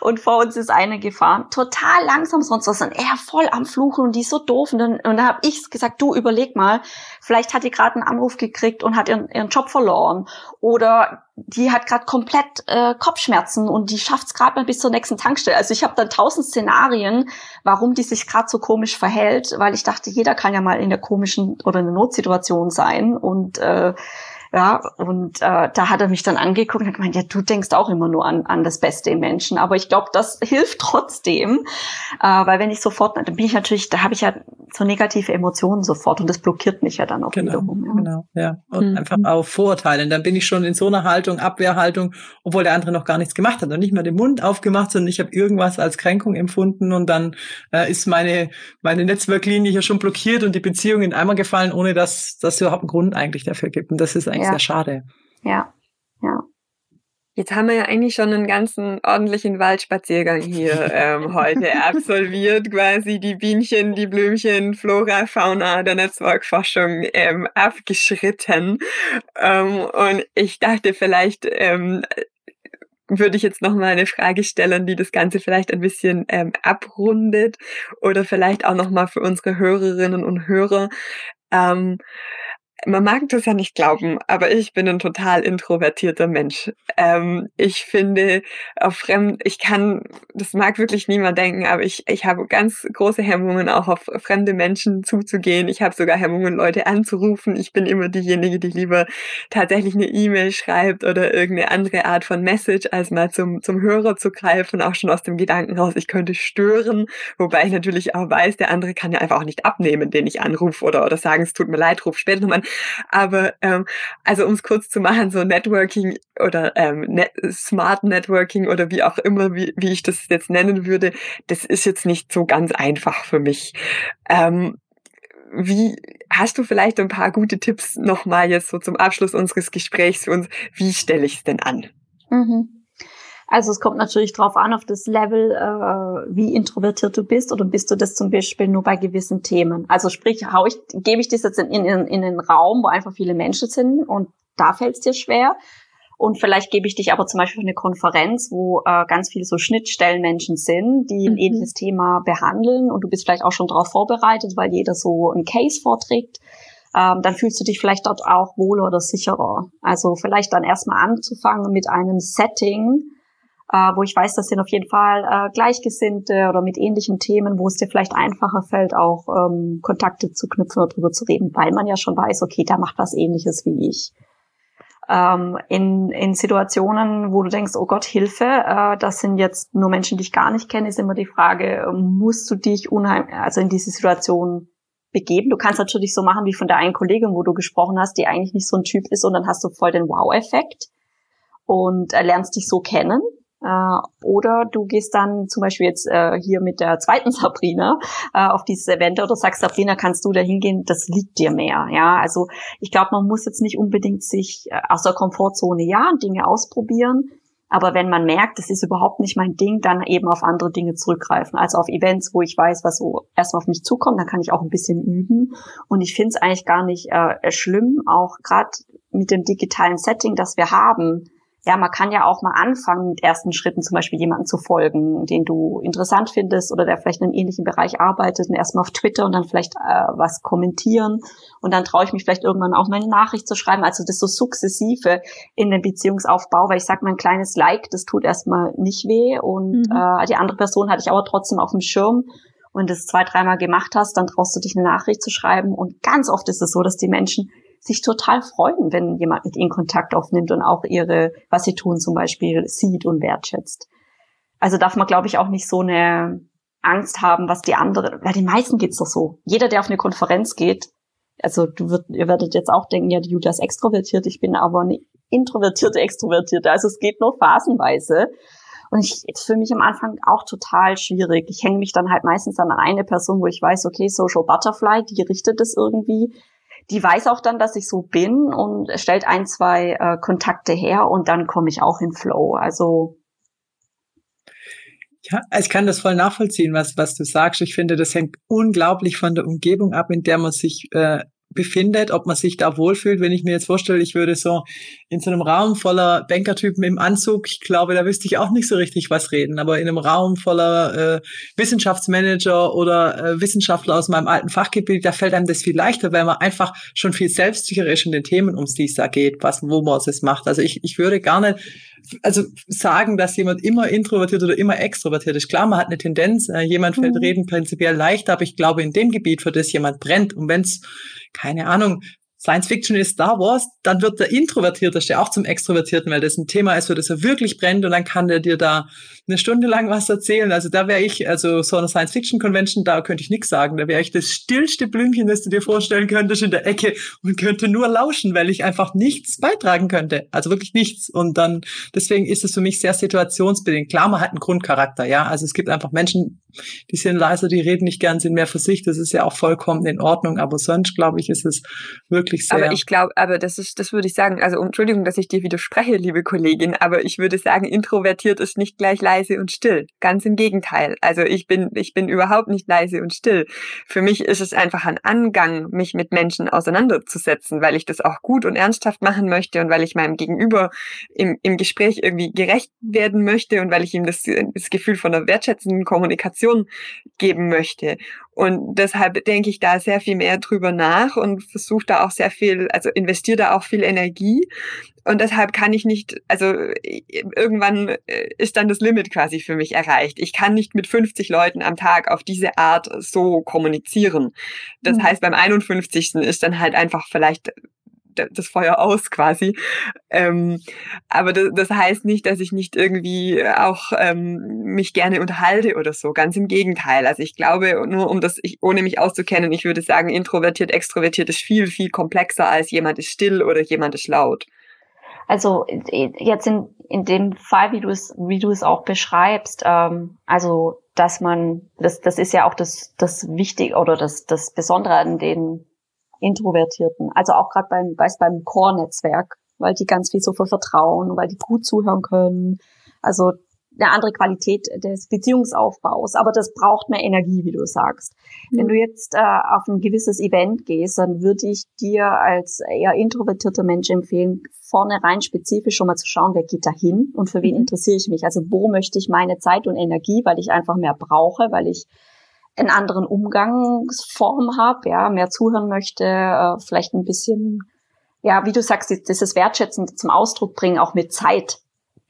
Und vor uns ist eine gefahren, total langsam sonst was, und er voll am Fluchen und die so doof. Und dann, und da habe ich gesagt, du überleg mal, vielleicht hat die gerade einen Anruf gekriegt und hat ihren, ihren Job verloren. Oder die hat gerade komplett äh, Kopfschmerzen und die schafft es gerade mal bis zur nächsten Tankstelle. Also ich habe dann tausend Szenarien, warum die sich gerade so komisch verhält, weil ich dachte, jeder kann ja mal in der komischen oder in der Notsituation sein. Und äh, ja, und äh, da hat er mich dann angeguckt und hat gemeint, ja, du denkst auch immer nur an, an das Beste im Menschen. Aber ich glaube, das *laughs* hilft trotzdem. Äh, weil wenn ich sofort, dann bin ich natürlich, da habe ich ja so negative Emotionen sofort und das blockiert mich ja dann auch genau, wiederum. Ja. Genau, ja. Und mhm. einfach auch Vorurteilen. Dann bin ich schon in so einer Haltung, Abwehrhaltung, obwohl der andere noch gar nichts gemacht hat und nicht mal den Mund aufgemacht, sondern ich habe irgendwas als Kränkung empfunden und dann äh, ist meine, meine Netzwerklinie hier schon blockiert und die Beziehung in Eimer gefallen, ohne dass das überhaupt einen Grund eigentlich dafür gibt. Und das ist eigentlich ja. sehr schade. Ja, ja. Jetzt haben wir ja eigentlich schon einen ganzen ordentlichen Waldspaziergang hier *laughs* ähm, heute absolviert, quasi die Bienchen, die Blümchen, Flora, Fauna der Netzwerkforschung ähm, abgeschritten. Ähm, und ich dachte vielleicht, ähm, würde ich jetzt noch mal eine Frage stellen, die das Ganze vielleicht ein bisschen ähm, abrundet oder vielleicht auch noch mal für unsere Hörerinnen und Hörer. Ähm, man mag das ja nicht glauben, aber ich bin ein total introvertierter Mensch. Ähm, ich finde, auf fremd, ich kann, das mag wirklich niemand denken, aber ich, ich habe ganz große Hemmungen, auch auf fremde Menschen zuzugehen. Ich habe sogar Hemmungen, Leute anzurufen. Ich bin immer diejenige, die lieber tatsächlich eine E-Mail schreibt oder irgendeine andere Art von Message, als mal zum, zum Hörer zu greifen, auch schon aus dem Gedanken raus, ich könnte stören, wobei ich natürlich auch weiß, der andere kann ja einfach auch nicht abnehmen, den ich anrufe oder, oder sagen, es tut mir leid, ruf später nochmal aber ähm, also um es kurz zu machen, so Networking oder ähm, Net Smart Networking oder wie auch immer, wie, wie ich das jetzt nennen würde, das ist jetzt nicht so ganz einfach für mich. Ähm, wie hast du vielleicht ein paar gute Tipps nochmal jetzt so zum Abschluss unseres Gesprächs für uns? Wie stelle ich es denn an? Mhm. Also es kommt natürlich drauf an, auf das Level, äh, wie introvertiert du bist oder bist du das zum Beispiel nur bei gewissen Themen. Also sprich, hau ich, gebe ich das jetzt in, in, in den Raum, wo einfach viele Menschen sind und da fällt es dir schwer. Und vielleicht gebe ich dich aber zum Beispiel für eine Konferenz, wo äh, ganz viele so Schnittstellenmenschen sind, die ein mhm. ähnliches Thema behandeln und du bist vielleicht auch schon darauf vorbereitet, weil jeder so ein Case vorträgt. Ähm, dann fühlst du dich vielleicht dort auch wohler oder sicherer. Also vielleicht dann erstmal anzufangen mit einem Setting, äh, wo ich weiß, das sind auf jeden Fall äh, Gleichgesinnte oder mit ähnlichen Themen, wo es dir vielleicht einfacher fällt, auch ähm, Kontakte zu knüpfen oder darüber zu reden, weil man ja schon weiß, okay, der macht was ähnliches wie ich. Ähm, in, in Situationen, wo du denkst, oh Gott, Hilfe, äh, das sind jetzt nur Menschen, die ich gar nicht kenne, ist immer die Frage, musst du dich unheim also in diese Situation begeben. Du kannst natürlich so machen wie von der einen Kollegin, wo du gesprochen hast, die eigentlich nicht so ein Typ ist und dann hast du voll den Wow-Effekt und äh, lernst dich so kennen. Äh, oder du gehst dann zum Beispiel jetzt äh, hier mit der zweiten *laughs* Sabrina äh, auf dieses Event oder sagst, Sabrina, kannst du da hingehen? Das liegt dir mehr. Ja, also ich glaube, man muss jetzt nicht unbedingt sich äh, aus der Komfortzone ja Dinge ausprobieren, aber wenn man merkt, das ist überhaupt nicht mein Ding, dann eben auf andere Dinge zurückgreifen. Also auf Events, wo ich weiß, was so erstmal auf mich zukommt, dann kann ich auch ein bisschen üben. Und ich finde es eigentlich gar nicht äh, schlimm, auch gerade mit dem digitalen Setting, das wir haben, ja, man kann ja auch mal anfangen mit ersten Schritten, zum Beispiel jemanden zu folgen, den du interessant findest oder der vielleicht in einem ähnlichen Bereich arbeitet und erstmal auf Twitter und dann vielleicht äh, was kommentieren und dann traue ich mich vielleicht irgendwann auch meine Nachricht zu schreiben. Also das so sukzessive in den Beziehungsaufbau, weil ich sage, mein kleines Like, das tut erstmal nicht weh und mhm. äh, die andere Person hatte ich aber trotzdem auf dem Schirm und das zwei, dreimal gemacht hast, dann traust du dich eine Nachricht zu schreiben und ganz oft ist es so, dass die Menschen sich total freuen, wenn jemand mit ihnen Kontakt aufnimmt und auch ihre, was sie tun zum Beispiel, sieht und wertschätzt. Also darf man, glaube ich, auch nicht so eine Angst haben, was die andere, weil den meisten geht's doch so. Jeder, der auf eine Konferenz geht, also du wird, ihr werdet jetzt auch denken, ja, die Julia ist extrovertiert, ich bin aber eine introvertierte Extrovertierte. Also es geht nur phasenweise. Und ich, für mich am Anfang auch total schwierig. Ich hänge mich dann halt meistens an eine Person, wo ich weiß, okay, Social Butterfly, die richtet es irgendwie die weiß auch dann, dass ich so bin und stellt ein, zwei äh, Kontakte her und dann komme ich auch in Flow. Also ja, ich kann das voll nachvollziehen, was, was du sagst. Ich finde, das hängt unglaublich von der Umgebung ab, in der man sich äh, befindet, ob man sich da wohlfühlt. Wenn ich mir jetzt vorstelle, ich würde so in so einem Raum voller Bankertypen im Anzug, ich glaube, da wüsste ich auch nicht so richtig was reden. Aber in einem Raum voller äh, Wissenschaftsmanager oder äh, Wissenschaftler aus meinem alten Fachgebiet, da fällt einem das viel leichter, weil man einfach schon viel selbstsicherer ist in den Themen, um die es da geht, was, wo man es macht. Also ich, ich würde gar nicht also sagen, dass jemand immer introvertiert oder immer extrovertiert ist. Klar, man hat eine Tendenz, äh, jemand fällt mhm. reden prinzipiell leicht, aber ich glaube, in dem Gebiet, für das jemand brennt, und wenn es, keine Ahnung, Science Fiction ist Star Wars, dann wird der Introvertierteste auch zum Extrovertierten, weil das ein Thema ist, für das er wirklich brennt und dann kann der dir da eine Stunde lang was erzählen. Also da wäre ich, also so eine Science Fiction Convention, da könnte ich nichts sagen. Da wäre ich das stillste Blümchen, das du dir vorstellen könntest in der Ecke und könnte nur lauschen, weil ich einfach nichts beitragen könnte. Also wirklich nichts. Und dann, deswegen ist es für mich sehr situationsbedingt. Klar, man hat einen Grundcharakter, ja. Also es gibt einfach Menschen, die sind leiser, die reden nicht gern, sind mehr für sich. Das ist ja auch vollkommen in Ordnung. Aber sonst, glaube ich, ist es wirklich sehr. Aber ich glaube, aber das ist, das würde ich sagen, also Entschuldigung, dass ich dir widerspreche, liebe Kollegin, aber ich würde sagen, introvertiert ist nicht gleich leise und still. Ganz im Gegenteil. Also ich bin, ich bin überhaupt nicht leise und still. Für mich ist es einfach ein Angang, mich mit Menschen auseinanderzusetzen, weil ich das auch gut und ernsthaft machen möchte und weil ich meinem Gegenüber im, im Gespräch irgendwie gerecht werden möchte und weil ich ihm das, das Gefühl von einer wertschätzenden Kommunikation geben möchte. Und deshalb denke ich da sehr viel mehr drüber nach und versuche da auch sehr viel, also investiere da auch viel Energie. Und deshalb kann ich nicht, also irgendwann äh, ist dann das Limit quasi für mich erreicht. Ich kann nicht mit 50 Leuten am Tag auf diese Art so kommunizieren. Das mhm. heißt, beim 51. ist dann halt einfach vielleicht das Feuer aus quasi. Ähm, aber das, das, heißt nicht, dass ich nicht irgendwie auch ähm, mich gerne unterhalte oder so. Ganz im Gegenteil. Also ich glaube, nur um das, ich, ohne mich auszukennen, ich würde sagen, introvertiert, extrovertiert ist viel, viel komplexer als jemand ist still oder jemand ist laut. Also jetzt in, in dem Fall, wie du es, wie du es auch beschreibst, ähm, also dass man, das, das ist ja auch das, das Wichtige oder das, das Besondere an den Introvertierten. Also auch gerade beim, weiß beim Core-Netzwerk, weil die ganz viel so viel vertrauen, weil die gut zuhören können. Also eine andere Qualität des Beziehungsaufbaus, aber das braucht mehr Energie, wie du sagst. Mhm. Wenn du jetzt äh, auf ein gewisses Event gehst, dann würde ich dir als eher introvertierter Mensch empfehlen, vornherein spezifisch schon mal zu schauen, wer geht da hin und für wen mhm. interessiere ich mich. Also wo möchte ich meine Zeit und Energie, weil ich einfach mehr brauche, weil ich einen anderen Umgangsform habe, ja, mehr zuhören möchte, äh, vielleicht ein bisschen, ja, wie du sagst, dieses Wertschätzen zum Ausdruck bringen, auch mit Zeit.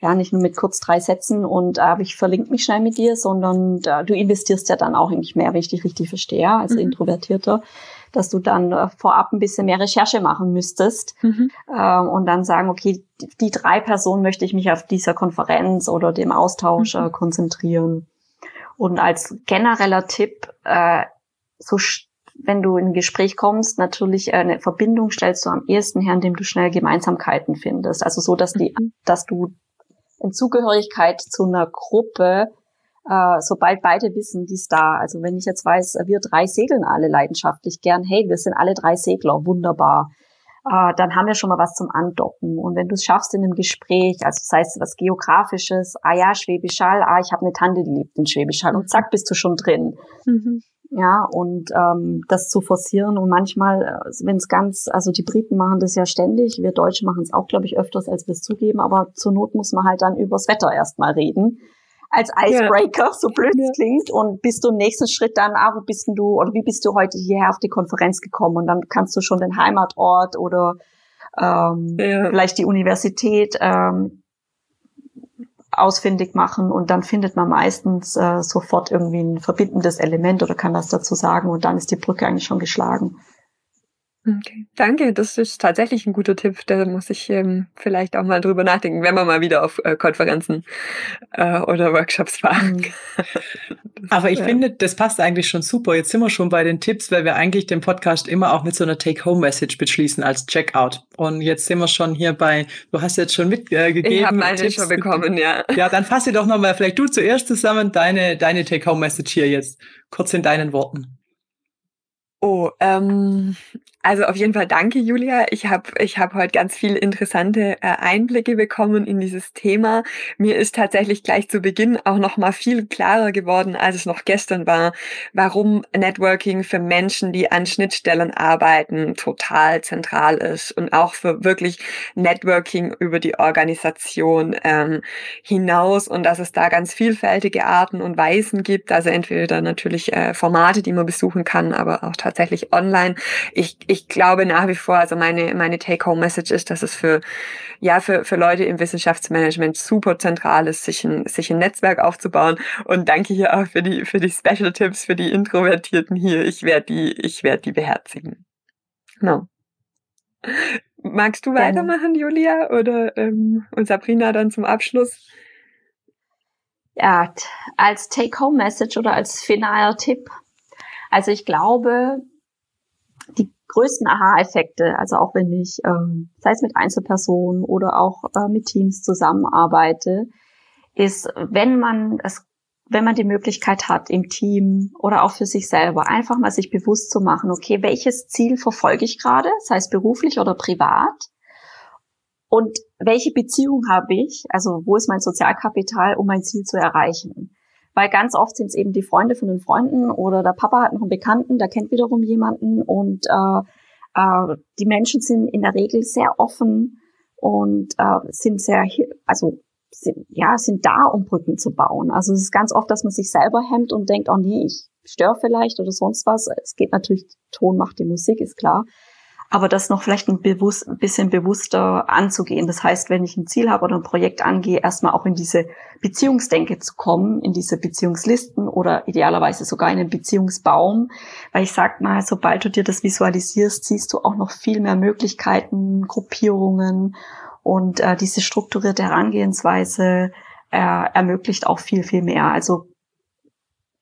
ja, nicht nur mit kurz drei Sätzen und äh, ich verlinke mich schnell mit dir, sondern äh, du investierst ja dann auch eigentlich mehr, wenn ich dich richtig verstehe, als mhm. Introvertierter, dass du dann äh, vorab ein bisschen mehr Recherche machen müsstest mhm. äh, und dann sagen, okay, die, die, drei Personen möchte ich mich auf dieser Konferenz oder dem Austausch mhm. äh, konzentrieren. Und als genereller Tipp, äh, so wenn du in ein Gespräch kommst, natürlich eine Verbindung stellst du am ehesten her, indem du schnell Gemeinsamkeiten findest. Also so, dass die, mhm. dass du in Zugehörigkeit zu einer Gruppe, äh, sobald beide wissen, die ist da. Also wenn ich jetzt weiß, wir drei segeln alle leidenschaftlich gern, hey, wir sind alle drei Segler, wunderbar. Äh, dann haben wir schon mal was zum Andocken. Und wenn du es schaffst in einem Gespräch, also das heißt was Geografisches, ah ja, Schwäbisch Hall, ah, ich habe eine Tante, die lebt in Schwäbisch Hall und zack, bist du schon drin. Mhm ja, und ähm, das zu forcieren und manchmal, äh, wenn es ganz, also die Briten machen das ja ständig, wir Deutsche machen es auch, glaube ich, öfters, als wir es zugeben, aber zur Not muss man halt dann übers Wetter erstmal reden. Als Icebreaker, ja. so blöd es ja. klingt. Und bist du im nächsten Schritt dann, ah, wo bist denn du, oder wie bist du heute hierher auf die Konferenz gekommen? Und dann kannst du schon den Heimatort oder ähm, ja. vielleicht die Universität ähm, ausfindig machen und dann findet man meistens äh, sofort irgendwie ein verbindendes Element oder kann das dazu sagen und dann ist die Brücke eigentlich schon geschlagen. Okay, danke. Das ist tatsächlich ein guter Tipp. Da muss ich ähm, vielleicht auch mal drüber nachdenken, wenn wir mal wieder auf äh, Konferenzen äh, oder Workshops fahren. Mhm. *laughs* Aber ich ja. finde, das passt eigentlich schon super. Jetzt sind wir schon bei den Tipps, weil wir eigentlich den Podcast immer auch mit so einer Take-Home-Message beschließen als Checkout. Und jetzt sind wir schon hier bei, du hast jetzt schon mitgegeben. Äh, ich habe meine Tipps schon bekommen, ja. *laughs* Ja, dann fasse doch nochmal, vielleicht du zuerst zusammen deine, deine Take-Home-Message hier jetzt. Kurz in deinen Worten. Oh, ähm, also auf jeden Fall danke, Julia. Ich habe ich hab heute ganz viele interessante äh, Einblicke bekommen in dieses Thema. Mir ist tatsächlich gleich zu Beginn auch noch mal viel klarer geworden, als es noch gestern war, warum Networking für Menschen, die an Schnittstellen arbeiten, total zentral ist und auch für wirklich Networking über die Organisation ähm, hinaus und dass es da ganz vielfältige Arten und Weisen gibt. Also entweder natürlich äh, Formate, die man besuchen kann, aber auch tatsächlich online. Ich ich glaube nach wie vor, also meine, meine Take-Home-Message ist, dass es für, ja, für, für Leute im Wissenschaftsmanagement super zentral ist, sich ein, sich ein Netzwerk aufzubauen. Und danke hier auch für die, für die Special-Tipps für die Introvertierten hier. Ich werde die, ich werde die beherzigen. No. Magst du weitermachen, Julia, oder ähm, und Sabrina dann zum Abschluss? Ja, als Take-Home-Message oder als finaler Tipp. Also ich glaube, die größten Aha-Effekte, also auch wenn ich, ähm, sei es mit Einzelpersonen oder auch äh, mit Teams zusammenarbeite, ist, wenn man es wenn man die Möglichkeit hat, im Team oder auch für sich selber, einfach mal sich bewusst zu machen, okay, welches Ziel verfolge ich gerade, sei es beruflich oder privat? Und welche Beziehung habe ich, also wo ist mein Sozialkapital, um mein Ziel zu erreichen? Weil ganz oft sind es eben die Freunde von den Freunden oder der Papa hat noch einen Bekannten, der kennt wiederum jemanden und äh, äh, die Menschen sind in der Regel sehr offen und äh, sind sehr, also sind, ja, sind da, um Brücken zu bauen. Also es ist ganz oft, dass man sich selber hemmt und denkt, oh nee, ich störe vielleicht oder sonst was. Es geht natürlich, Ton macht die Musik, ist klar aber das noch vielleicht ein, bewusst, ein bisschen bewusster anzugehen. Das heißt, wenn ich ein Ziel habe oder ein Projekt angehe, erstmal auch in diese Beziehungsdenke zu kommen, in diese Beziehungslisten oder idealerweise sogar in einen Beziehungsbaum. Weil ich sag mal, sobald du dir das visualisierst, siehst du auch noch viel mehr Möglichkeiten, Gruppierungen und äh, diese strukturierte Herangehensweise äh, ermöglicht auch viel, viel mehr. Also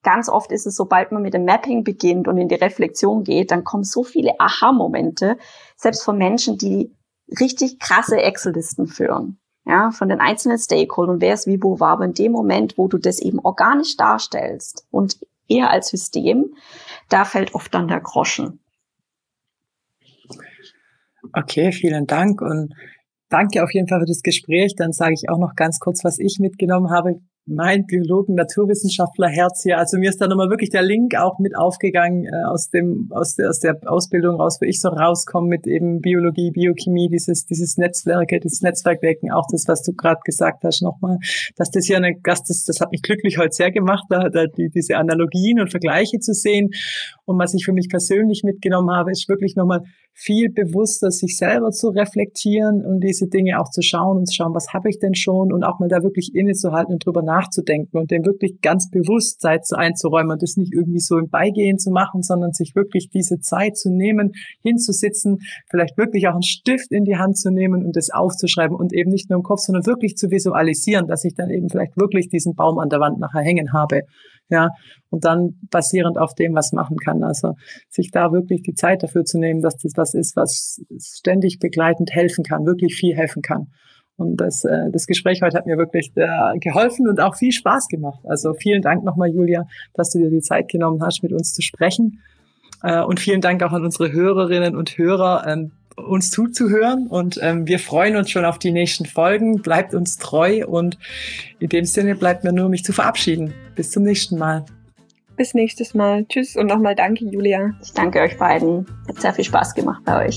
ganz oft ist es, sobald man mit dem Mapping beginnt und in die Reflexion geht, dann kommen so viele Aha-Momente, selbst von Menschen, die richtig krasse Excel-Listen führen. Ja, von den einzelnen Stakeholdern, wer es wie wo war, aber in dem Moment, wo du das eben organisch darstellst und eher als System, da fällt oft dann der Groschen. Okay, vielen Dank und danke auf jeden Fall für das Gespräch. Dann sage ich auch noch ganz kurz, was ich mitgenommen habe mein Biologen, Naturwissenschaftler Herz hier. Also mir ist da nochmal wirklich der Link auch mit aufgegangen äh, aus dem aus der, aus der Ausbildung raus, wo ich so rauskomme mit eben Biologie, Biochemie, dieses dieses Netzwerke, dieses Netzwerkwerken, auch das, was du gerade gesagt hast, nochmal, dass das hier eine Gast das, das hat mich glücklich heute sehr gemacht, da, da die, diese Analogien und Vergleiche zu sehen. Und was ich für mich persönlich mitgenommen habe, ist wirklich nochmal viel bewusster sich selber zu reflektieren und diese Dinge auch zu schauen und zu schauen, was habe ich denn schon? Und auch mal da wirklich innezuhalten und drüber nachzudenken und dem wirklich ganz bewusst Zeit einzuräumen und das nicht irgendwie so im Beigehen zu machen, sondern sich wirklich diese Zeit zu nehmen, hinzusitzen, vielleicht wirklich auch einen Stift in die Hand zu nehmen und das aufzuschreiben und eben nicht nur im Kopf, sondern wirklich zu visualisieren, dass ich dann eben vielleicht wirklich diesen Baum an der Wand nachher hängen habe ja, und dann basierend auf dem was machen kann. Also sich da wirklich die Zeit dafür zu nehmen, dass das was ist, was ständig begleitend helfen kann, wirklich viel helfen kann. Und das, äh, das Gespräch heute hat mir wirklich äh, geholfen und auch viel Spaß gemacht. Also vielen Dank nochmal, Julia, dass du dir die Zeit genommen hast, mit uns zu sprechen. Äh, und vielen Dank auch an unsere Hörerinnen und Hörer, ähm, uns zuzuhören. Und ähm, wir freuen uns schon auf die nächsten Folgen. Bleibt uns treu und in dem Sinne bleibt mir nur, mich zu verabschieden. Bis zum nächsten Mal. Bis nächstes Mal. Tschüss und nochmal danke, Julia. Ich danke euch beiden. Hat sehr viel Spaß gemacht bei euch.